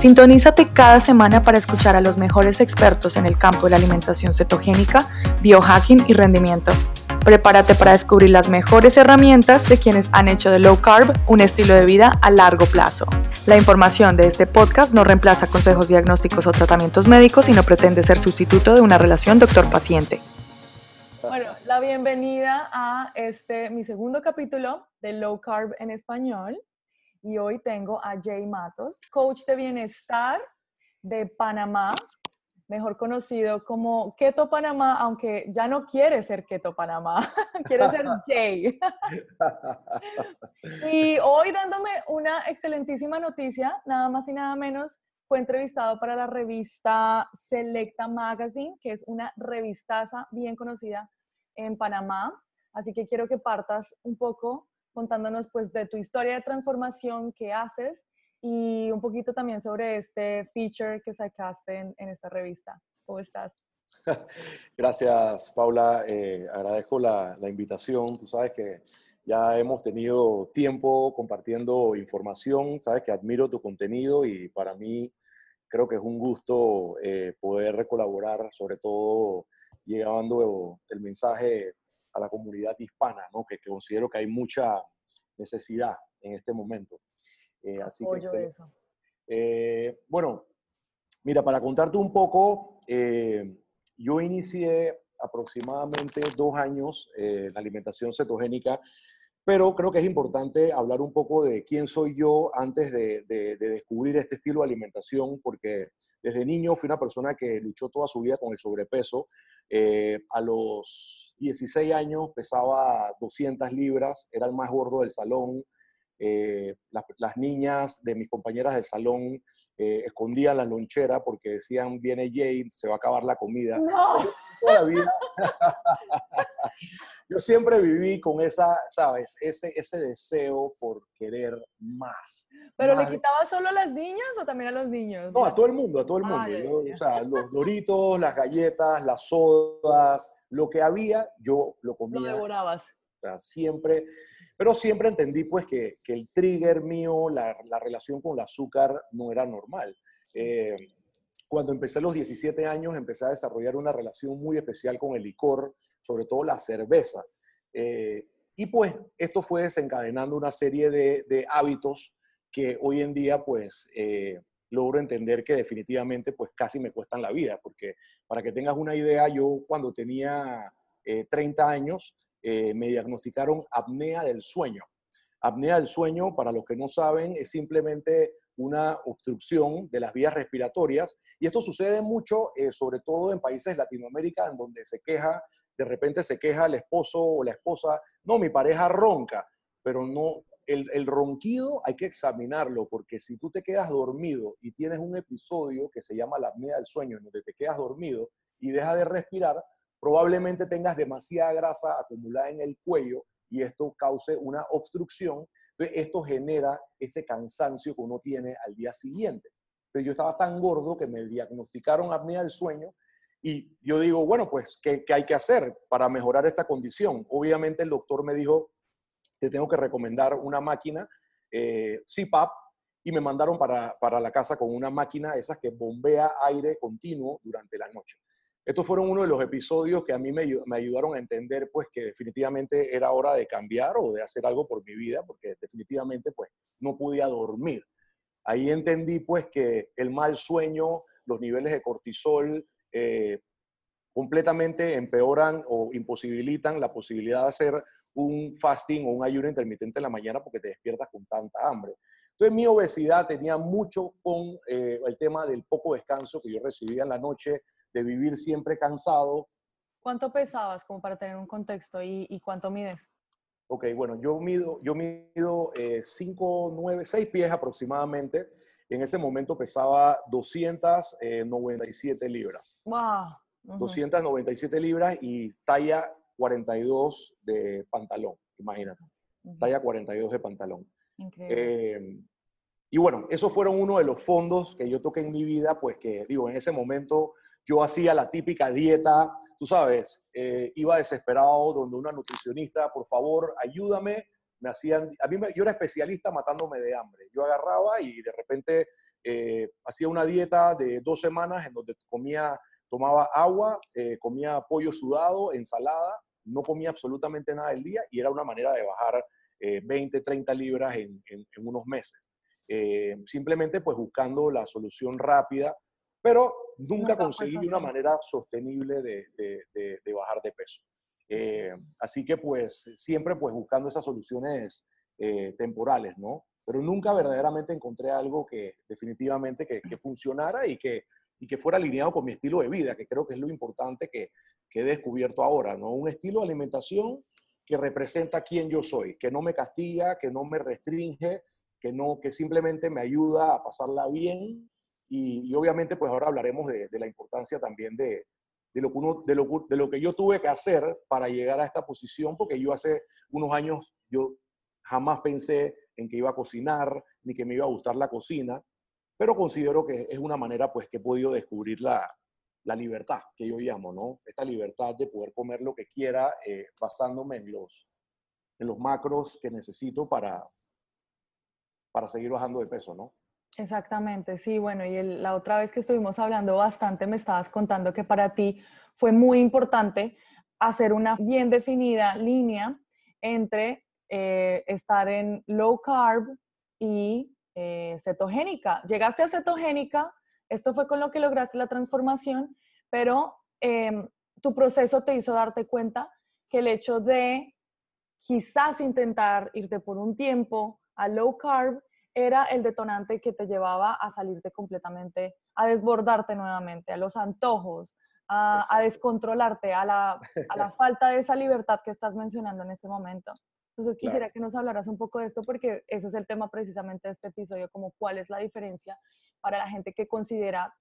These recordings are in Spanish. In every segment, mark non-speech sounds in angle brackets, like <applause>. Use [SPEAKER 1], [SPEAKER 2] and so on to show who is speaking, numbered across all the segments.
[SPEAKER 1] Sintonízate cada semana para escuchar a los mejores expertos en el campo de la alimentación cetogénica, biohacking y rendimiento. Prepárate para descubrir las mejores herramientas de quienes han hecho de low carb un estilo de vida a largo plazo. La información de este podcast no reemplaza consejos diagnósticos o tratamientos médicos y no pretende ser sustituto de una relación doctor-paciente. Bueno, la bienvenida a este mi segundo capítulo de Low Carb en español. Y hoy tengo a Jay Matos, coach de bienestar de Panamá, mejor conocido como Keto Panamá, aunque ya no quiere ser Keto Panamá, <laughs> quiere ser <laughs> Jay. y hoy dándome una excelentísima noticia, nada más y nada menos, fue entrevistado para la revista Selecta Magazine, que es una revistaza bien conocida en Panamá. Así que quiero que partas un poco contándonos pues de tu historia de transformación que haces y un poquito también sobre este feature que sacaste en, esta revista. ¿Cómo estás? <laughs>
[SPEAKER 2] Gracias, Paula. Eh, agradezco la, la, invitación. Tú sabes que ya hemos tenido tiempo compartiendo información. Sabes que admiro tu contenido y para mí creo que es un gusto eh, poder colaborar, sobre todo llevando el mensaje a la comunidad hispana, ¿no? que, que considero que hay mucha necesidad en este momento.
[SPEAKER 1] Eh, así que, eso.
[SPEAKER 2] Eh, bueno, mira, para contarte un poco, eh, yo inicié aproximadamente dos años la alimentación cetogénica, pero creo que es importante hablar un poco de quién soy yo antes de, de, descubrir este estilo de alimentación, porque desde niño fui una persona que luchó toda su vida con el sobrepeso. a los 16 años pesaba 200 libras, era el más gordo del salón. Eh, las, niñas de mis compañeras del salón eh, escondían la lonchera porque decían, viene Jay, se va a acabar la comida.
[SPEAKER 1] No. <laughs>
[SPEAKER 2] Yo siempre viví con esa, ¿sabes? Ese, ese deseo por querer más.
[SPEAKER 1] ¿Pero le quitaba solo a las niñas o también a los niños?
[SPEAKER 2] No, a todo el mundo, a todo el ah, mundo. o sea, los doritos, las galletas, las sodas, lo que había, yo lo comía. Lo
[SPEAKER 1] devorabas.
[SPEAKER 2] O sea, siempre pero siempre entendí pues que, que el trigger mío, la, la, relación con el azúcar no era normal. Eh, cuando empecé a los 17 años, empecé a desarrollar una relación muy especial con el licor, sobre todo la cerveza. Eh, y pues esto fue desencadenando una serie de, de hábitos que hoy en día pues eh, logro entender que definitivamente pues casi me cuestan la vida, porque para que tengas una idea, yo cuando tenía 30 años eh, me diagnosticaron apnea del sueño. Apnea del sueño, para los que no saben, es simplemente una obstrucción de las vías respiratorias y esto sucede mucho, eh, sobre todo en países Latinoamérica, en donde se queja, de repente se queja el esposo o la esposa, no, mi pareja ronca, pero no, el, ronquido hay que examinarlo, porque si tú te quedas dormido y tienes un episodio que se llama la apnea del sueño, en donde te quedas dormido y dejas de respirar, probablemente tengas demasiada grasa acumulada en el cuello y esto cause una obstrucción. Entonces, esto genera ese cansancio que uno tiene al día siguiente. Entonces, yo estaba tan gordo que me diagnosticaron apnea del sueño y yo digo, bueno, pues, ¿qué, hay que hacer para mejorar esta condición? Obviamente, el doctor me dijo, te tengo que recomendar una máquina eh, CPAP y me mandaron para, para la casa con una máquina esas que bombea aire continuo durante la noche. Estos fueron uno de los episodios que a mí me, ayudaron a entender pues que definitivamente era hora de cambiar o de hacer algo por mi vida, porque definitivamente pues no podía dormir. Ahí entendí pues que el mal sueño, los niveles de cortisol eh, completamente empeoran o imposibilitan la posibilidad de hacer un fasting o un ayuno intermitente en la mañana porque te despiertas con tanta hambre. Entonces mi obesidad tenía mucho con eh, el tema del poco descanso que yo recibía en la noche, de vivir siempre cansado.
[SPEAKER 1] ¿Cuánto pesabas, como para tener un contexto, y, cuánto mides?
[SPEAKER 2] Ok, bueno, yo mido, yo mido 5, 9, 6 pies aproximadamente. En ese momento pesaba 297 libras.
[SPEAKER 1] ¡Wow!
[SPEAKER 2] 297 libras y talla 42 de pantalón, imagínate. Talla 42 de pantalón.
[SPEAKER 1] Increíble.
[SPEAKER 2] Eh, y bueno, esos fueron uno de los fondos que yo toqué en mi vida, pues que digo, en ese momento yo hacía la típica dieta, tú sabes, eh, iba desesperado donde una nutricionista, por favor, ayúdame. Me hacían, a mí yo era especialista matándome de hambre. Yo agarraba y de repente eh, hacía una dieta de dos semanas en donde comía, tomaba agua, eh, comía pollo sudado, ensalada, no comía absolutamente nada del día y era una manera de bajar 20, 30 libras en, en, en unos meses. simplemente pues buscando la solución rápida pero nunca conseguí una manera sostenible de, bajar de peso. Eh, así que pues siempre pues buscando esas soluciones eh, temporales, ¿no? Pero nunca verdaderamente encontré algo que definitivamente que, funcionara y que, y que fuera alineado con mi estilo de vida, que creo que es lo importante que, que he descubierto ahora, ¿no? Un estilo de alimentación que representa quién yo soy, que no me castiga, que no me restringe, que, no, que simplemente me ayuda a pasarla bien y, obviamente, pues ahora hablaremos de, la importancia también de, de, lo que de, lo, que yo tuve que hacer para llegar a esta posición, porque yo hace unos años, yo jamás pensé en que iba a cocinar, ni que me iba a gustar la cocina, pero considero que es una manera pues que he podido descubrir la, la libertad que yo llamo, ¿no? Esta libertad de poder comer lo que quiera eh, basándome en los, en los macros que necesito para, para seguir bajando de peso, ¿no?
[SPEAKER 1] Exactamente, sí, bueno, y la otra vez que estuvimos hablando bastante, me estabas contando que para ti fue muy importante hacer una bien definida línea entre eh, estar en low carb y eh, cetogénica. Llegaste a cetogénica, esto fue con lo que lograste la transformación, pero em, tu proceso te hizo darte cuenta que el hecho de quizás intentar irte por un tiempo a low carb era el detonante que te llevaba a salirte completamente, a desbordarte nuevamente, a los antojos, a, descontrolarte, a la, a la, <laughs> falta de esa libertad que estás mencionando en este momento. Entonces quisiera que nos hablaras un poco de esto porque ese es el tema precisamente de este episodio, como cuál es la diferencia para la gente que considera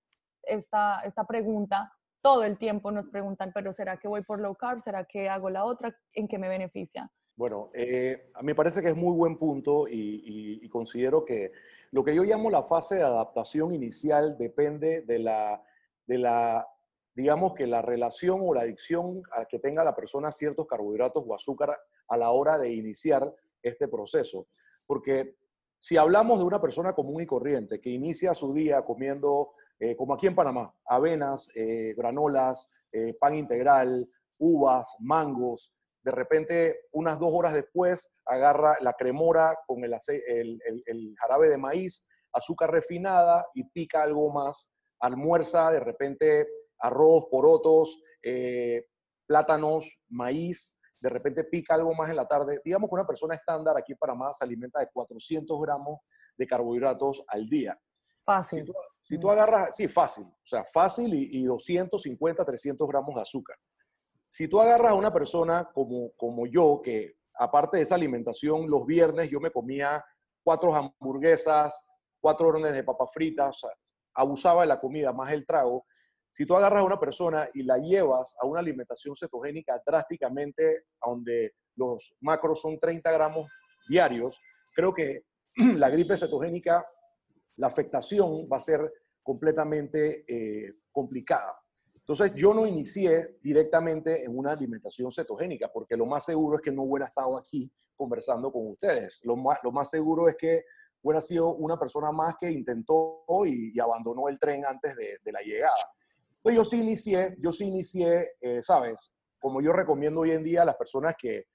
[SPEAKER 1] esta, esta pregunta. Todo el tiempo nos preguntan, pero ¿será que voy por low carb? ¿Será que hago la otra? ¿En qué me beneficia?
[SPEAKER 2] Bueno, eh, me parece que es muy buen punto y, considero que lo que yo llamo la fase de adaptación inicial depende de la, de la, digamos que la relación o la adicción a que tenga la persona ciertos carbohidratos o azúcar a la hora de iniciar este proceso. Porque si hablamos de una persona común y corriente que inicia su día comiendo, eh, como aquí en Panamá, avenas, eh, granolas, pan integral, uvas, mangos, de repente unas dos horas después agarra la cremora con el, el, jarabe de maíz, azúcar refinada y pica algo más, almuerza de repente arroz, porotos, eh, plátanos, maíz, de repente pica algo más en la tarde. Digamos que una persona estándar aquí para más se alimenta de 400 gramos de carbohidratos al día.
[SPEAKER 1] Fácil.
[SPEAKER 2] Si tú, agarras, sí, fácil, o sea, fácil y, y 250, 300 gramos de azúcar. Si tú agarras a una persona como, como yo, que aparte de esa alimentación, los viernes yo me comía cuatro hamburguesas, cuatro órdenes de papas fritas, abusaba de la comida, más el trago. Si tú agarras a una persona y la llevas a una alimentación cetogénica drásticamente, donde los macros son 30 gramos diarios, creo que <clears throat> la gripe cetogénica, la afectación va a ser completamente eh, complicada. Entonces, yo no inicié directamente en una alimentación cetogénica, porque lo más seguro es que no hubiera estado aquí conversando con ustedes. Lo más, lo más seguro es que hubiera sido una persona más que intentó y, abandonó el tren antes de, la llegada. Entonces, yo sí inicié, yo sí inicié, eh, ¿sabes? Como yo recomiendo hoy en día a las personas que,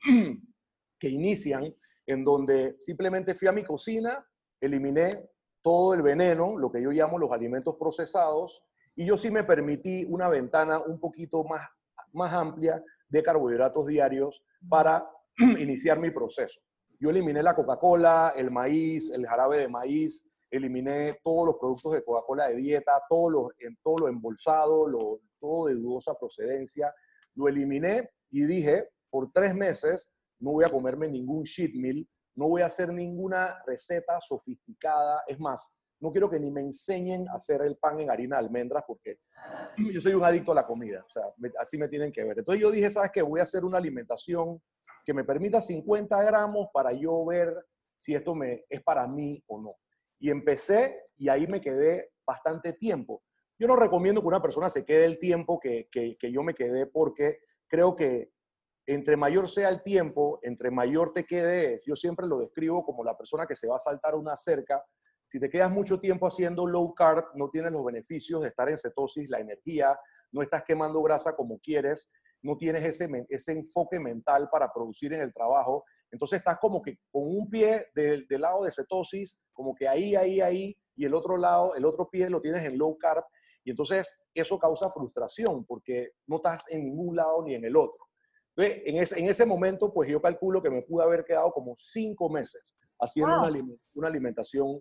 [SPEAKER 2] <clears throat> que inician, en donde simplemente fui a mi cocina, eliminé todo el veneno, lo que yo llamo los alimentos procesados, y yo sí me permití una ventana un poquito más, más amplia de carbohidratos diarios para <clears throat> iniciar mi proceso. Yo eliminé la Coca-Cola, el maíz, el jarabe de maíz, eliminé todos los productos de Coca-Cola de dieta, todo lo, todo lo embolsado, lo, todo de dudosa procedencia. Lo eliminé y dije, por tres meses no voy a comerme ningún cheat meal, no voy a hacer ninguna receta sofisticada. Es más, no quiero que ni me enseñen a hacer el pan en harina de almendras porque yo soy un adicto a la comida, o sea, así me tienen que ver. Entonces yo dije, ¿sabes qué? Voy a hacer una alimentación que me permita 50 gramos para yo ver si esto me, es para mí o no. Y empecé y ahí me quedé bastante tiempo. yo no recomiendo que una persona se quede el tiempo que, que, que yo me quedé porque creo que entre mayor sea el tiempo, entre mayor te quede, yo siempre lo describo como la persona que se va a saltar una cerca. Si te quedas mucho tiempo haciendo low carb, no tienes los beneficios de estar en cetosis, la energía, no estás quemando grasa como quieres, no tienes ese, ese enfoque mental para producir en el trabajo. Entonces estás como que con un pie del, del lado de cetosis, como que ahí, ahí, ahí, y el otro lado, el otro pie lo tienes en low carb. Y entonces eso causa frustración porque no estás en ningún lado ni en el otro. Entonces, en ese, en ese momento, pues yo calculo que me pude haber quedado como cinco meses haciendo una, una, alimentación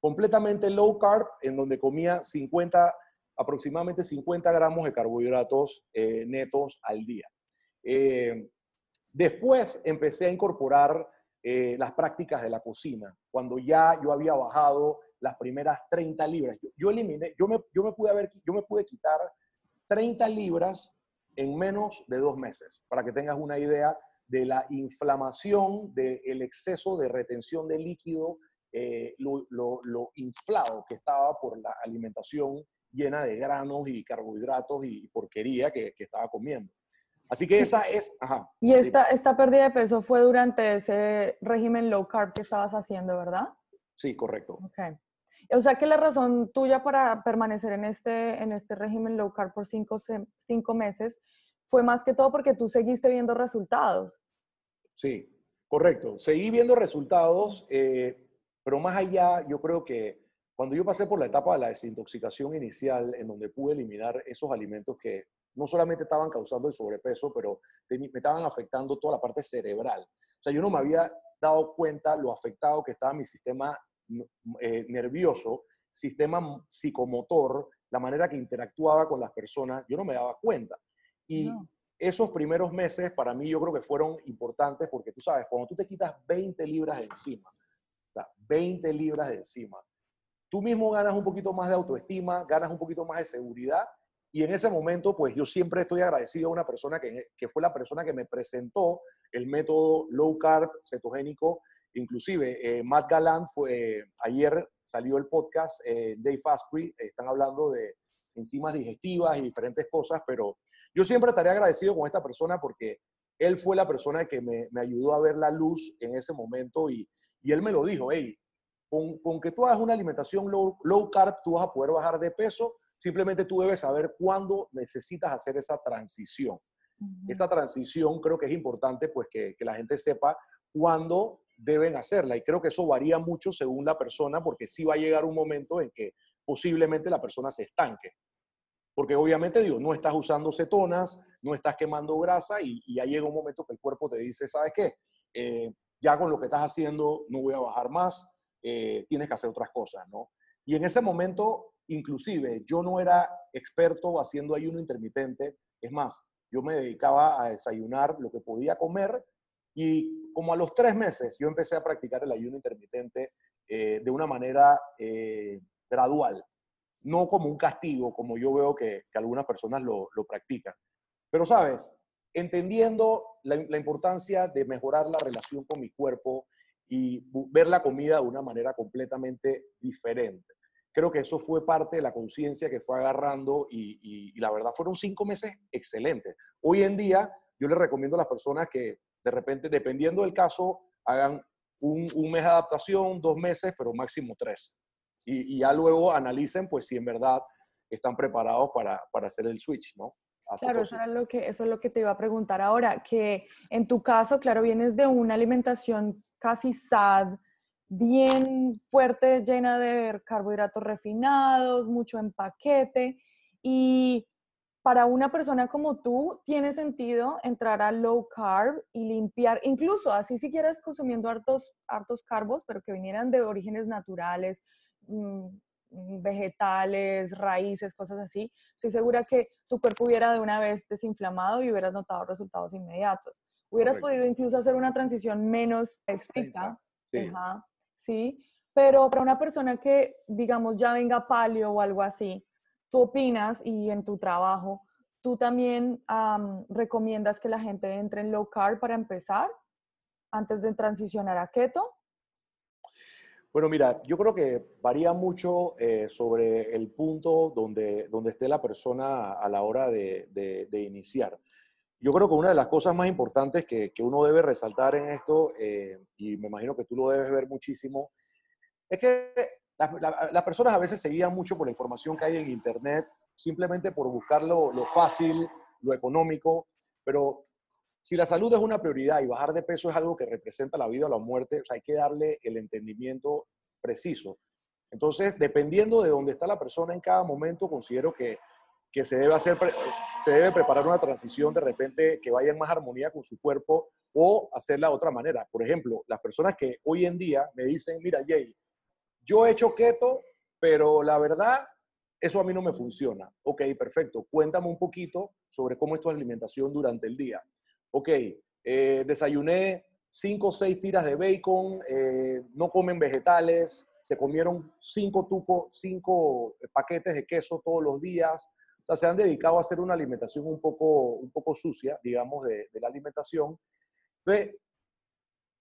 [SPEAKER 2] completamente low carb, en donde comía 50, aproximadamente 50 gramos de carbohidratos eh, netos al día. Eh, después empecé a incorporar eh, las prácticas de la cocina, cuando ya yo había bajado las primeras 30 libras. Yo, yo eliminé, yo me, yo, me pude haber, yo me pude quitar 30 libras en menos de dos meses, para que tengas una idea de la inflamación, del exceso de retención de líquido, eh, lo, inflado que estaba por la alimentación llena de granos y carbohidratos y porquería que, estaba comiendo. Así que esa es...
[SPEAKER 1] y esta, esta pérdida de peso fue durante ese régimen low carb que estabas haciendo, ¿verdad?
[SPEAKER 2] Sí, correcto.
[SPEAKER 1] Okay. O sea que la razón tuya para permanecer en este, en este régimen low carb por cinco, cinco meses fue más que todo porque tú seguiste viendo resultados.
[SPEAKER 2] Sí, correcto. Seguí viendo resultados, eh, pero más allá, yo creo que cuando yo pasé por la etapa de la desintoxicación inicial, en donde pude eliminar esos alimentos que no solamente estaban causando el sobrepeso, pero me estaban afectando toda la parte cerebral. O sea, yo no me había dado cuenta lo afectado que estaba mi sistema eh, nervioso, sistema psicomotor, la manera que interactuaba con las personas, yo no me daba cuenta. Y esos primeros meses para mí yo creo que fueron importantes porque tú sabes, cuando tú te quitas 20 libras de encima, 20 libras de encima, tú mismo ganas un poquito más de autoestima, ganas un poquito más de seguridad y en ese momento, pues yo siempre estoy agradecido a una persona que, que, fue la persona que me presentó el método low carb cetogénico Inclusive, eh, Matt Gallant fue, ayer salió el podcast eh, Dave Asprey, están hablando de enzimas digestivas y diferentes cosas, pero yo siempre estaré agradecido con esta persona porque él fue la persona que me, ayudó a ver la luz en ese momento y, él me lo dijo, hey, con, con, que tú hagas una alimentación low, low carb, tú vas a poder bajar de peso, simplemente tú debes saber cuándo necesitas hacer esa transición. Esa transición creo que es importante pues que, que la gente sepa cuándo deben hacerla. Y creo que eso varía mucho según la persona, porque sí va a llegar un momento en que posiblemente la persona se estanque. Porque obviamente, digo, no estás usando cetonas, no estás quemando grasa y, ya llega un momento que el cuerpo te dice, ¿sabes qué? Eh, ya con lo que estás haciendo no voy a bajar más, eh, tienes que hacer otras cosas, ¿no? Y en ese momento, inclusive, yo no era experto haciendo ayuno intermitente, es más, yo me dedicaba a desayunar lo que podía comer y como a los tres meses yo empecé a practicar el ayuno intermitente eh, de una manera eh, gradual, no como un castigo, como yo veo que, algunas personas lo, practican. Pero, ¿sabes? Entendiendo la, importancia de mejorar la relación con mi cuerpo y ver la comida de una manera completamente diferente. Creo que eso fue parte de la conciencia que fue agarrando y la verdad fueron cinco meses excelentes. Hoy en día yo les recomiendo a las personas que de repente, dependiendo del caso, hagan un, mes de adaptación, dos meses, pero máximo tres. Y, ya luego analicen, pues, si en verdad están preparados para, hacer el switch, ¿no?
[SPEAKER 1] Claro, eso, lo que, eso es lo que te iba a preguntar ahora, que en tu caso, claro, vienes de una alimentación casi sad, bien fuerte, llena de carbohidratos refinados, mucho empaquete, y para una persona como tú, tiene sentido entrar a low carb y limpiar, incluso así si quieres consumiendo hartos, hartos carbos, pero que vinieran de orígenes naturales, mm, mm, vegetales, raíces, cosas así, estoy segura que tu cuerpo hubiera de una vez desinflamado y hubieras notado resultados inmediatos. Hubieras podido incluso hacer una transición menos estricta. Sí. sí. Pero para una persona que, digamos, ya venga palio o algo así, tú opinas y en tu trabajo, tú también recomiendas que la gente entre en low carb para empezar antes de transicionar a keto?
[SPEAKER 2] Bueno, mira, yo creo que varía mucho eh, sobre el punto donde, donde esté la persona a la hora de, de, iniciar. Yo creo que una de las cosas más importantes que, que uno debe resaltar en esto, eh, y me imagino que tú lo debes ver muchísimo, es que las, personas a veces se guían mucho por la información que hay en Internet, simplemente por buscar lo, fácil, lo económico, pero si la salud es una prioridad y bajar de peso es algo que representa la vida o la muerte, hay que darle el entendimiento preciso. Entonces, dependiendo de dónde está la persona en cada momento, considero que, que se, debe hacer, se debe preparar una transición de repente que vaya en más armonía con su cuerpo o hacerla de otra manera. Por ejemplo, las personas que hoy en día me dicen, mira, Jay, yo he hecho keto, pero la verdad, eso a mí no me funciona. Ok, perfecto. Cuéntame un poquito sobre cómo es tu alimentación durante el día ok, eh, desayuné cinco o seis tiras de bacon, eh, no comen vegetales, se comieron cinco tupos, cinco paquetes de queso todos los días. O sea, se han dedicado a hacer una alimentación un poco, un poco sucia, digamos, de, la alimentación.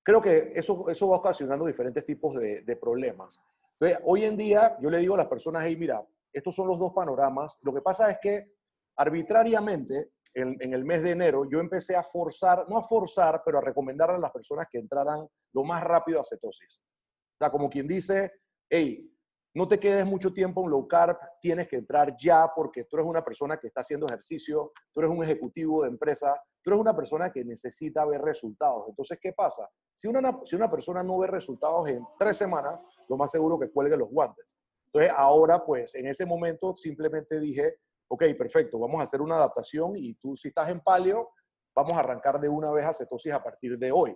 [SPEAKER 2] Creo que eso, eso va ocasionando diferentes tipos de problemas. Entonces, hoy en día yo le digo a las personas, hey, mira, estos son los dos panoramas. Lo que pasa es que arbitrariamente en, el mes de enero, yo empecé a forzar, no a forzar, pero a recomendar a las personas que entraran lo más rápido a cetosis. O sea, como quien dice, hey, no te quedes mucho tiempo en low carb, tienes que entrar ya porque tú eres una persona que está haciendo ejercicio, tú eres un ejecutivo de empresa, tú eres una persona que necesita ver resultados. Entonces, ¿qué pasa? Si una, si una persona no ve resultados en tres semanas, lo más seguro que cuelgue los guantes. Entonces, ahora, pues, en ese momento simplemente dije, ok, perfecto, vamos a hacer una adaptación y tú si estás en paleo, vamos a arrancar de una vez a cetosis a partir de hoy.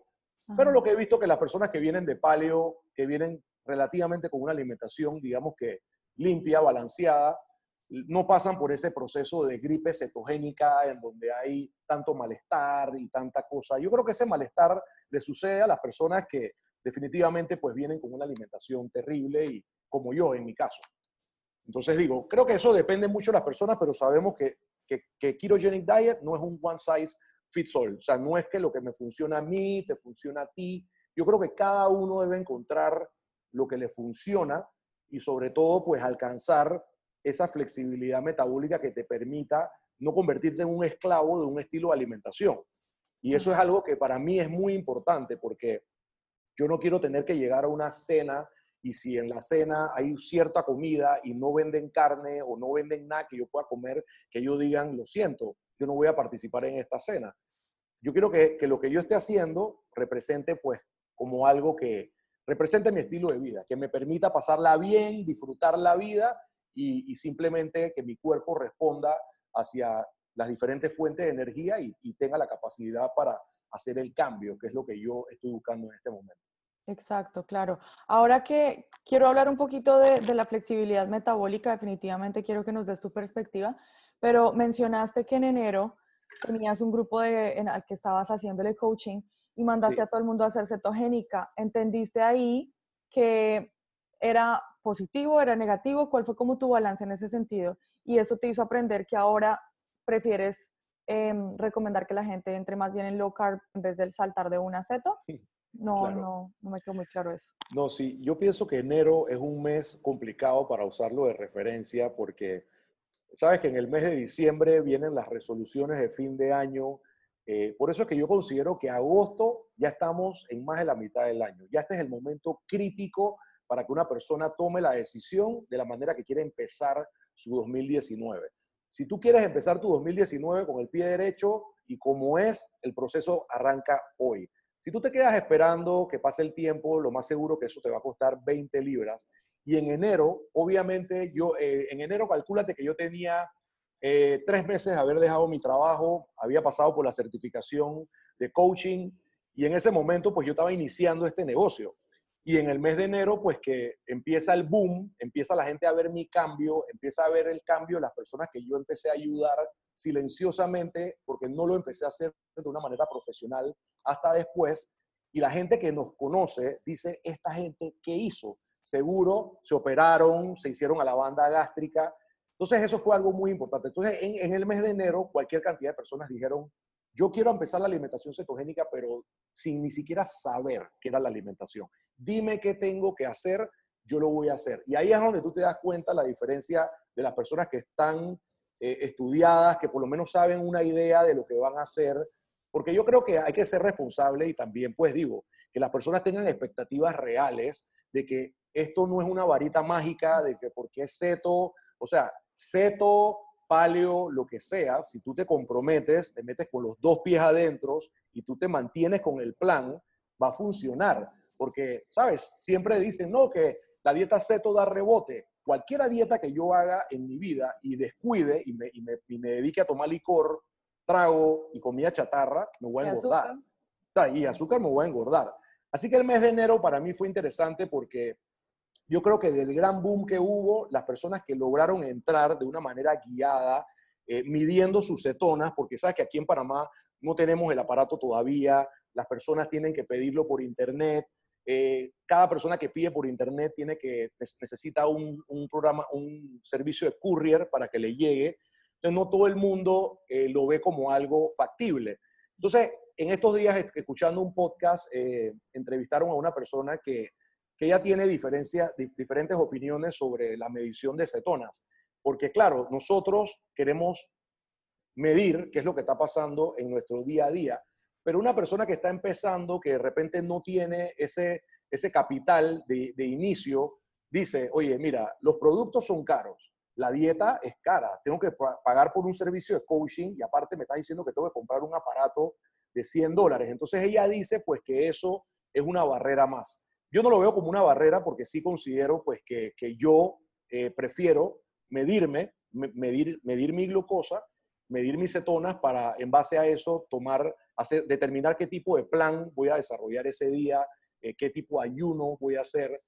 [SPEAKER 2] Pero lo que he visto que las personas que vienen de paleo, que vienen relativamente con una alimentación, digamos que limpia, balanceada, no pasan por ese proceso de gripe cetogénica en donde hay tanto malestar y tanta cosa. Yo creo que ese malestar le sucede a las personas que definitivamente pues vienen con una alimentación terrible y como yo en mi caso. Entonces digo, creo que eso depende mucho de las personas, pero sabemos que, que, que ketogenic diet no es un one size fits all. O sea, no es que lo que me funciona a mí, te funciona a ti. Yo creo que cada uno debe encontrar lo que le funciona y sobre todo pues alcanzar esa flexibilidad metabólica que te permita no convertirte en un esclavo de un estilo de alimentación. Y eso es algo que para mí es muy importante porque yo no quiero tener que llegar a una cena y si en la cena hay cierta comida y no venden carne o no venden nada que yo pueda comer, que ellos digan, lo siento, yo no voy a participar en esta cena. Yo quiero que, lo que yo esté haciendo represente pues como algo que represente mi estilo de vida, que me permita pasarla bien, disfrutar la vida y, simplemente que mi cuerpo responda hacia las diferentes fuentes de energía y, tenga la capacidad para hacer el cambio, que es lo que yo estoy buscando en este momento.
[SPEAKER 1] Exacto, claro. Ahora que quiero hablar un poquito de, la flexibilidad metabólica, definitivamente quiero que nos des tu perspectiva, pero mencionaste que en enero tenías un grupo de, en el que estabas haciéndole coaching y mandaste a todo el mundo a hacer cetogénica. ¿Entendiste ahí que era positivo, era negativo? ¿Cuál fue como tu balance en ese sentido? Y eso te hizo aprender que ahora prefieres em, recomendar que la gente entre más bien en low carb en vez del saltar de una ceto. No, no, no me quedó muy claro eso.
[SPEAKER 2] No, sí, yo pienso que enero es un mes complicado para usarlo de referencia porque sabes que en el mes de diciembre vienen las resoluciones de fin de año. Eh, por eso es que yo considero que agosto ya estamos en más de la mitad del año. Ya este es el momento crítico para que una persona tome la decisión de la manera que quiere empezar su 2019. Si tú quieres empezar tu 2019 con el pie derecho y como es, el proceso arranca hoy. Si tú te quedas esperando que pase el tiempo, lo más seguro que eso te va a costar 20 libras. Y en enero, obviamente, yo, eh, en enero calcúlate que yo tenía eh, tres meses de haber dejado mi trabajo, había pasado por la certificación de coaching y en ese momento pues yo estaba iniciando este negocio. Y en el mes de enero pues que empieza el boom, empieza la gente a ver mi cambio, empieza a ver el cambio de las personas que yo empecé a ayudar silenciosamente porque no lo empecé a hacer de una manera profesional hasta después. Y la gente que nos conoce dice, esta gente, ¿qué hizo? Seguro se operaron, se hicieron a la banda gástrica. Entonces eso fue algo muy importante. Entonces en, el mes de enero cualquier cantidad de personas dijeron, yo quiero empezar la alimentación cetogénica, pero sin ni siquiera saber qué era la alimentación. Dime qué tengo que hacer, yo lo voy a hacer. Y ahí es donde tú te das cuenta la diferencia de las personas que están eh, estudiadas, que por lo menos saben una idea de lo que van a hacer, porque yo creo que hay que ser responsable y también, pues digo, que las personas tengan expectativas reales de que esto no es una varita mágica, de que porque es seto, o sea, seto, paleo, lo que sea, si tú te comprometes, te metes con los dos pies adentro y tú te mantienes con el plan, va a funcionar. Porque, ¿sabes? Siempre dicen, no, que la dieta seto da rebote. Cualquiera dieta que yo haga en mi vida y descuide y me, y me, dedique a tomar licor, trago y comida chatarra, me voy a engordar. Y azúcar me voy a engordar. Así que el mes de enero para mí fue interesante porque yo creo que del gran boom que hubo, las personas que lograron entrar de una manera guiada, eh, midiendo sus cetonas, porque sabes que aquí en Panamá no tenemos el aparato todavía, las personas tienen que pedirlo por internet, eh, cada persona que pide por internet tiene que necesita un, programa, un servicio de courier para que le llegue. Entonces no todo el mundo eh, lo ve como algo factible. Entonces, en estos días, escuchando un podcast, eh, entrevistaron a una persona que, que ya tiene diferencia, diferentes opiniones sobre la medición de cetonas. Porque claro, nosotros queremos medir qué es lo que está pasando en nuestro día a día, pero una persona que está empezando, que de repente no tiene ese, ese capital de, de inicio, dice, oye, mira, los productos son caros, la dieta es cara, tengo que pagar por un servicio de coaching y aparte me está diciendo que tengo que comprar un aparato de 100 dólares. Entonces ella dice pues que eso es una barrera más. Yo no lo veo como una barrera porque sí considero pues que, que yo eh, prefiero medirme, medir, medir mi glucosa, medir mis cetonas para en base a eso tomar hacer, determinar qué tipo de plan voy a desarrollar ese día, eh, qué tipo de ayuno voy a hacer.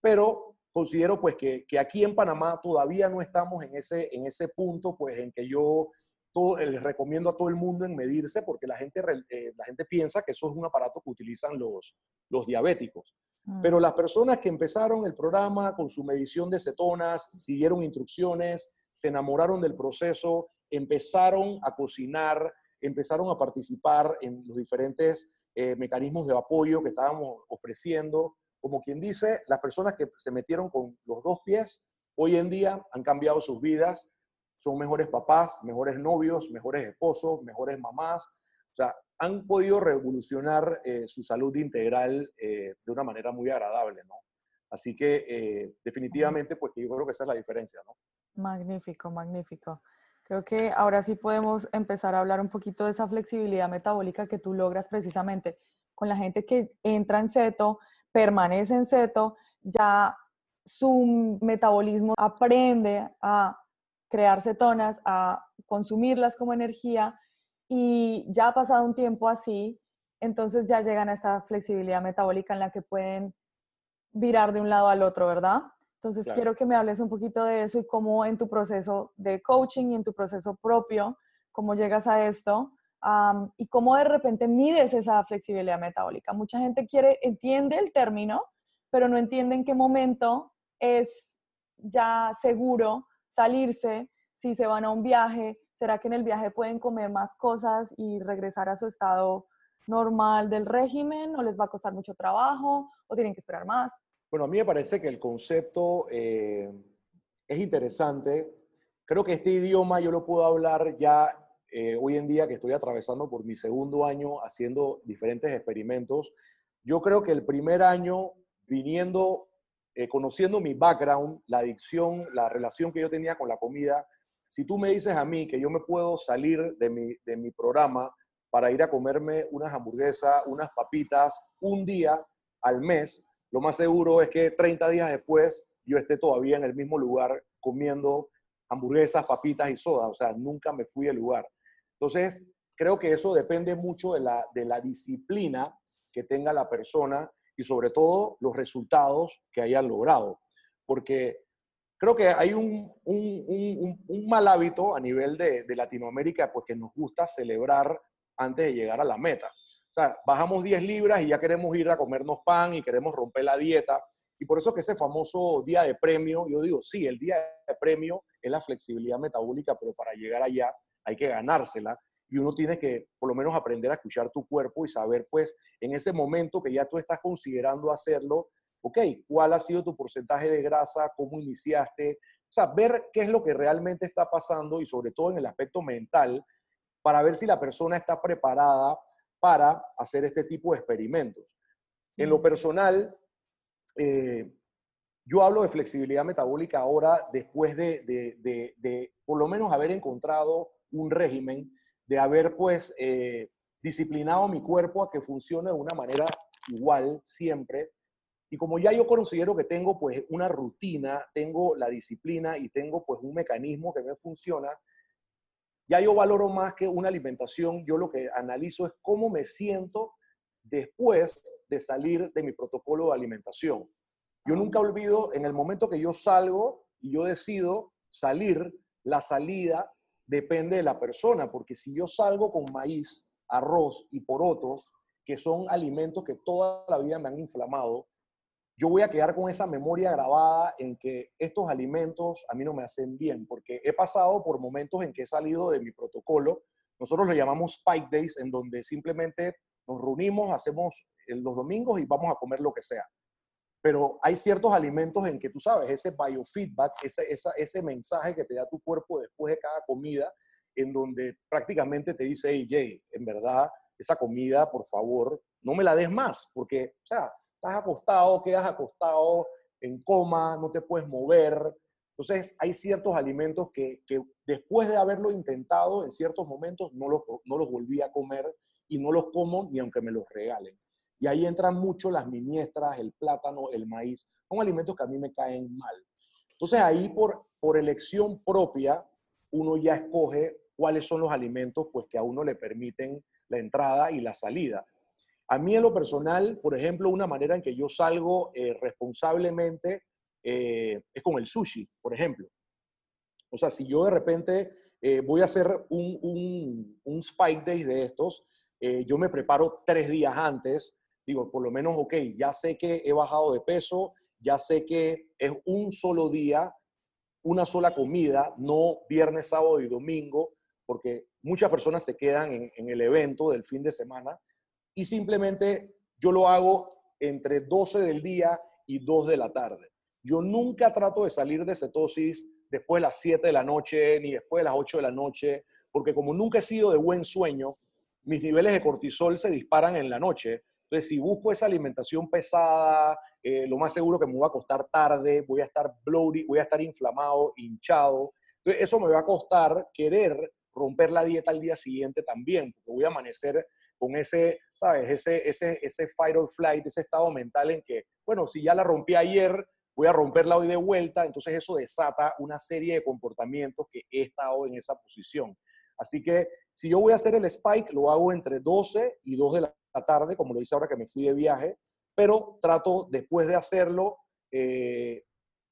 [SPEAKER 2] Pero considero pues que, que, aquí en Panamá todavía no estamos en ese, en ese punto pues en que yo todo, les recomiendo a todo el mundo en medirse porque la gente, eh, la gente piensa que eso es un aparato que utilizan los, los diabéticos. Mm. Pero las personas que empezaron el programa con su medición de cetonas, siguieron instrucciones, se enamoraron del proceso, empezaron a cocinar, empezaron a participar en los diferentes eh, mecanismos de apoyo que estábamos ofreciendo. Como quien dice, las personas que se metieron con los dos pies, hoy en día han cambiado sus vidas, son mejores papás, mejores novios, mejores esposos, mejores mamás. Sea, han podido revolucionar eh, su salud integral eh, de una manera muy agradable, ¿no? Así que definitivamente, pues yo creo que esa es la diferencia, ¿no?
[SPEAKER 1] Magnífico, magnífico. Creo que ahora sí podemos empezar a hablar un poquito de esa flexibilidad metabólica que tú logras precisamente con la gente que entra en ceto, permanece en ceto, ya su metabolismo aprende a crear cetonas, a consumirlas como energía y ya ha pasado un tiempo así, entonces ya llegan a esa flexibilidad metabólica en la que pueden virar de un lado al otro, ¿verdad? Entonces quiero que me hables un poquito de eso y cómo en tu proceso de coaching y en tu proceso propio, cómo llegas a esto y cómo de repente mides esa flexibilidad metabólica. Mucha gente quiere, entiende el término, pero no entiende en qué momento es ya seguro salirse, si se van a un viaje, ¿será que en el viaje pueden comer más cosas y regresar a su estado normal del régimen o les va a costar mucho trabajo o tienen que esperar más?
[SPEAKER 2] Bueno, a mí me parece que el concepto eh, es interesante. Creo que este idioma yo lo puedo hablar ya eh, hoy en día que estoy atravesando por mi segundo año haciendo diferentes experimentos. Yo creo que el primer año viniendo, eh, conociendo mi background, la adicción, la relación que yo tenía con la comida, si tú me dices a mí que yo me puedo salir de mi, de mi programa para ir a comerme unas hamburguesas, unas papitas un día al mes, lo más seguro es que 30 días después yo esté todavía en el mismo lugar comiendo hamburguesas, papitas y soda. O sea, nunca me fui del lugar. Entonces, creo que eso depende mucho de la, de la disciplina que tenga la persona y sobre todo los resultados que hayan logrado. Porque creo que hay un, un, un, mal hábito a nivel de, de Latinoamérica porque nos gusta celebrar antes de llegar a la meta. O sea, bajamos 10 libras y ya queremos ir a comernos pan y queremos romper la dieta. Y por eso que ese famoso día de premio, yo digo, sí, el día de premio es la flexibilidad metabólica, pero para llegar allá hay que ganársela. y uno tiene que por lo menos aprender a escuchar tu cuerpo y saber, pues, en ese momento que ya tú estás considerando hacerlo, ok, ¿cuál ha sido tu porcentaje de grasa? ¿Cómo iniciaste? O sea, ver qué es lo que realmente está pasando y sobre todo en el aspecto mental para ver si la persona está preparada para hacer este tipo de experimentos. En lo personal, eh, yo hablo de flexibilidad metabólica ahora después de, de, de, por lo menos haber encontrado un régimen de haber pues eh, disciplinado mi cuerpo a que funcione de una manera igual siempre. Y como ya yo considero que tengo pues una rutina, tengo la disciplina y tengo pues un mecanismo que me funciona, ya yo valoro más que una alimentación, yo lo que analizo es cómo me siento después de salir de mi protocolo de alimentación. Yo nunca olvido en el momento que yo salgo y yo decido salir, la salida depende de la persona, porque si yo salgo con maíz, arroz y porotos, que son alimentos que toda la vida me han inflamado, yo voy a quedar con esa memoria grabada en que estos alimentos a mí no me hacen bien, porque he pasado por momentos en que he salido de mi protocolo. Nosotros lo llamamos Spike Days, en donde simplemente nos reunimos, hacemos los domingos y vamos a comer lo que sea. Pero hay ciertos alimentos en que tú sabes, ese biofeedback, ese, ese mensaje que te da tu cuerpo después de cada comida, en donde prácticamente te dice, hey Jay, en verdad, esa comida, por favor, no me la des más, porque, o sea, estás acostado, quedas acostado en coma, no te puedes mover. Entonces, hay ciertos alimentos que, que después de haberlo intentado, en ciertos momentos, no los, no los volví a comer y no los como ni aunque me los regalen. Y ahí entran mucho las miniestras, el plátano, el maíz. Son alimentos que a mí me caen mal. Entonces ahí por, por elección propia, uno ya escoge cuáles son los alimentos pues, que a uno le permiten la entrada y la salida. A mí en lo personal, por ejemplo, una manera en que yo salgo eh, responsablemente eh, es con el sushi, por ejemplo. O sea, si yo de repente eh, voy a hacer un, un, spike day de estos, yo me preparo tres días antes, digo, por lo menos, ok, ya sé que he bajado de peso, ya sé que es un solo día, una sola comida, no viernes, sábado y domingo, porque muchas personas se quedan en, el evento del fin de semana y simplemente yo lo hago entre 12 del día y 2 de la tarde. Yo nunca trato de salir de cetosis después de las 7 de la noche ni después de las 8 de la noche, porque como nunca he sido de buen sueño, mis niveles de cortisol se disparan en la noche entonces, si busco esa alimentación pesada, eh, lo más seguro que me va a costar tarde, voy a estar bloated, voy a estar inflamado, hinchado. Entonces, eso me va a costar querer romper la dieta al día siguiente también, porque voy a amanecer con ese, ¿sabes? Ese, ese, ese fight or flight, ese estado mental en que, bueno, si ya la rompí ayer, voy a romperla hoy de vuelta, entonces eso desata una serie de comportamientos que he estado en esa posición. Así que si yo voy a hacer el spike, lo hago entre 12 y 2 de la tarde, como lo hice ahora que me fui de viaje, pero trato después de hacerlo, eh,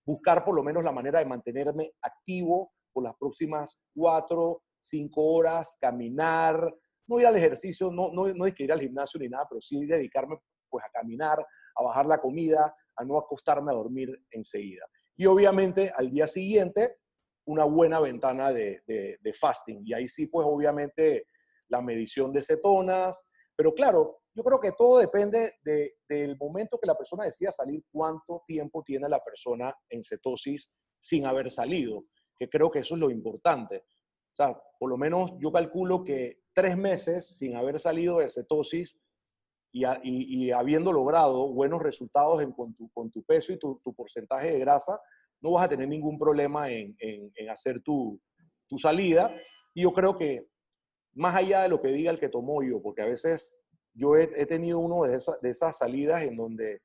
[SPEAKER 2] buscar por lo menos la manera de mantenerme activo por las próximas cuatro, cinco horas, caminar, no ir al ejercicio, no, no, no es que ir al gimnasio ni nada, pero sí dedicarme pues a caminar, a bajar la comida, a no acostarme a dormir enseguida. Y obviamente al día siguiente, una buena ventana de, de, fasting. Y ahí sí, pues obviamente la medición de cetonas, pero claro, yo creo que todo depende del momento que la persona decida salir, cuánto tiempo tiene la persona en cetosis sin haber salido, que creo que eso es lo importante. Sea, por lo menos yo calculo que tres meses sin haber salido de cetosis y, habiendo logrado buenos resultados en, con, tu, peso y tu, porcentaje de grasa, no vas a tener ningún problema en, hacer tu, tu salida. Y yo creo que más allá de lo que diga el que tomó yo, porque a veces yo he, tenido uno de, de esas salidas en donde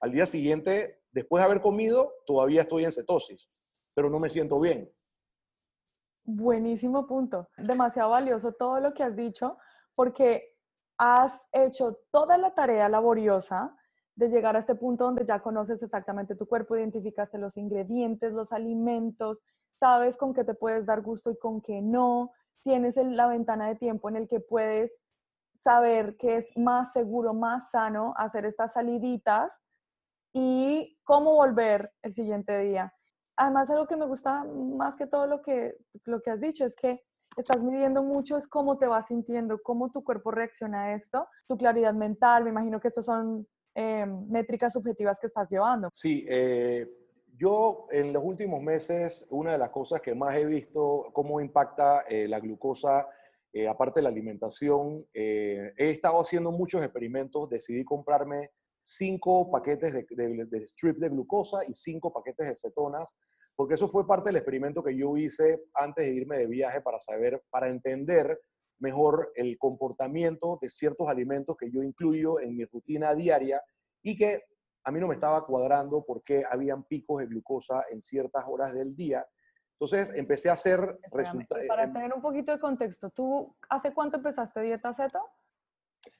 [SPEAKER 2] al día siguiente, después de haber comido, todavía estoy en cetosis, pero no me siento bien.
[SPEAKER 1] Buenísimo punto. Demasiado valioso todo lo que has dicho, porque has hecho toda la tarea laboriosa de llegar a este punto donde ya conoces exactamente tu cuerpo, identificaste los ingredientes, los alimentos, sabes con qué te puedes dar gusto y con qué no, tienes la ventana de tiempo en el que puedes saber que es más seguro, más sano hacer estas saliditas y cómo volver el siguiente día. Además, algo que me gusta más que todo lo que, lo que has dicho es que estás midiendo mucho es cómo te vas sintiendo, cómo tu cuerpo reacciona a esto, tu claridad mental, me imagino que estos son eh, métricas subjetivas que estás llevando.
[SPEAKER 2] Sí, eh, yo en los últimos meses, una de las cosas que más he visto, cómo impacta eh, la glucosa, aparte de la alimentación, he estado haciendo muchos experimentos, decidí comprarme cinco paquetes de, de, de strips de glucosa y cinco paquetes de cetonas porque eso fue parte del experimento que yo hice antes de irme de viaje para saber, para entender mejor el comportamiento de ciertos alimentos que yo incluyo en mi rutina diaria y que a mí no me estaba cuadrando porque habían picos de glucosa en ciertas horas del día. Entonces empecé a hacer resultados.
[SPEAKER 1] Para em tener un poquito de contexto, ¿tú hace cuánto empezaste dieta ceto?